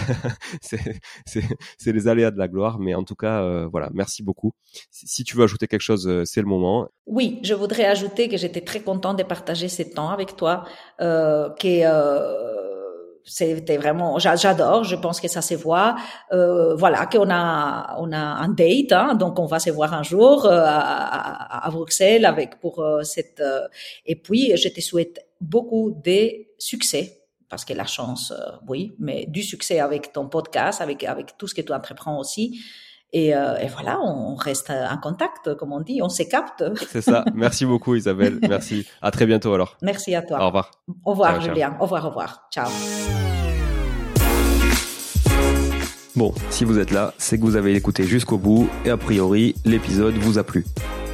c'est les aléas de la gloire. Mais en tout cas, euh, voilà, merci beaucoup. Si, tu veux ajouter quelque chose, euh, c'est le moment. Oui, je voudrais ajouter que j'étais très content de partager ce temps avec toi, euh, que c'était vraiment j'adore je pense que ça se voit. Euh, voilà qu'on a on a un date hein, donc on va se voir un jour euh, à, à, Bruxelles avec pour euh, cette euh, et puis je te souhaite beaucoup de succès parce que la chance oui mais du succès avec ton podcast avec avec tout ce que tu entreprends aussi et, euh, et, voilà, on reste en contact, comme on dit, on se capte. C'est ça. Merci beaucoup, Isabelle. Merci. À très bientôt alors. Merci à toi. Au revoir. Au revoir, Julien. Au revoir, au revoir. Ciao. Bon, si vous êtes là, c'est que vous avez écouté jusqu'au bout et a priori, l'épisode vous a plu.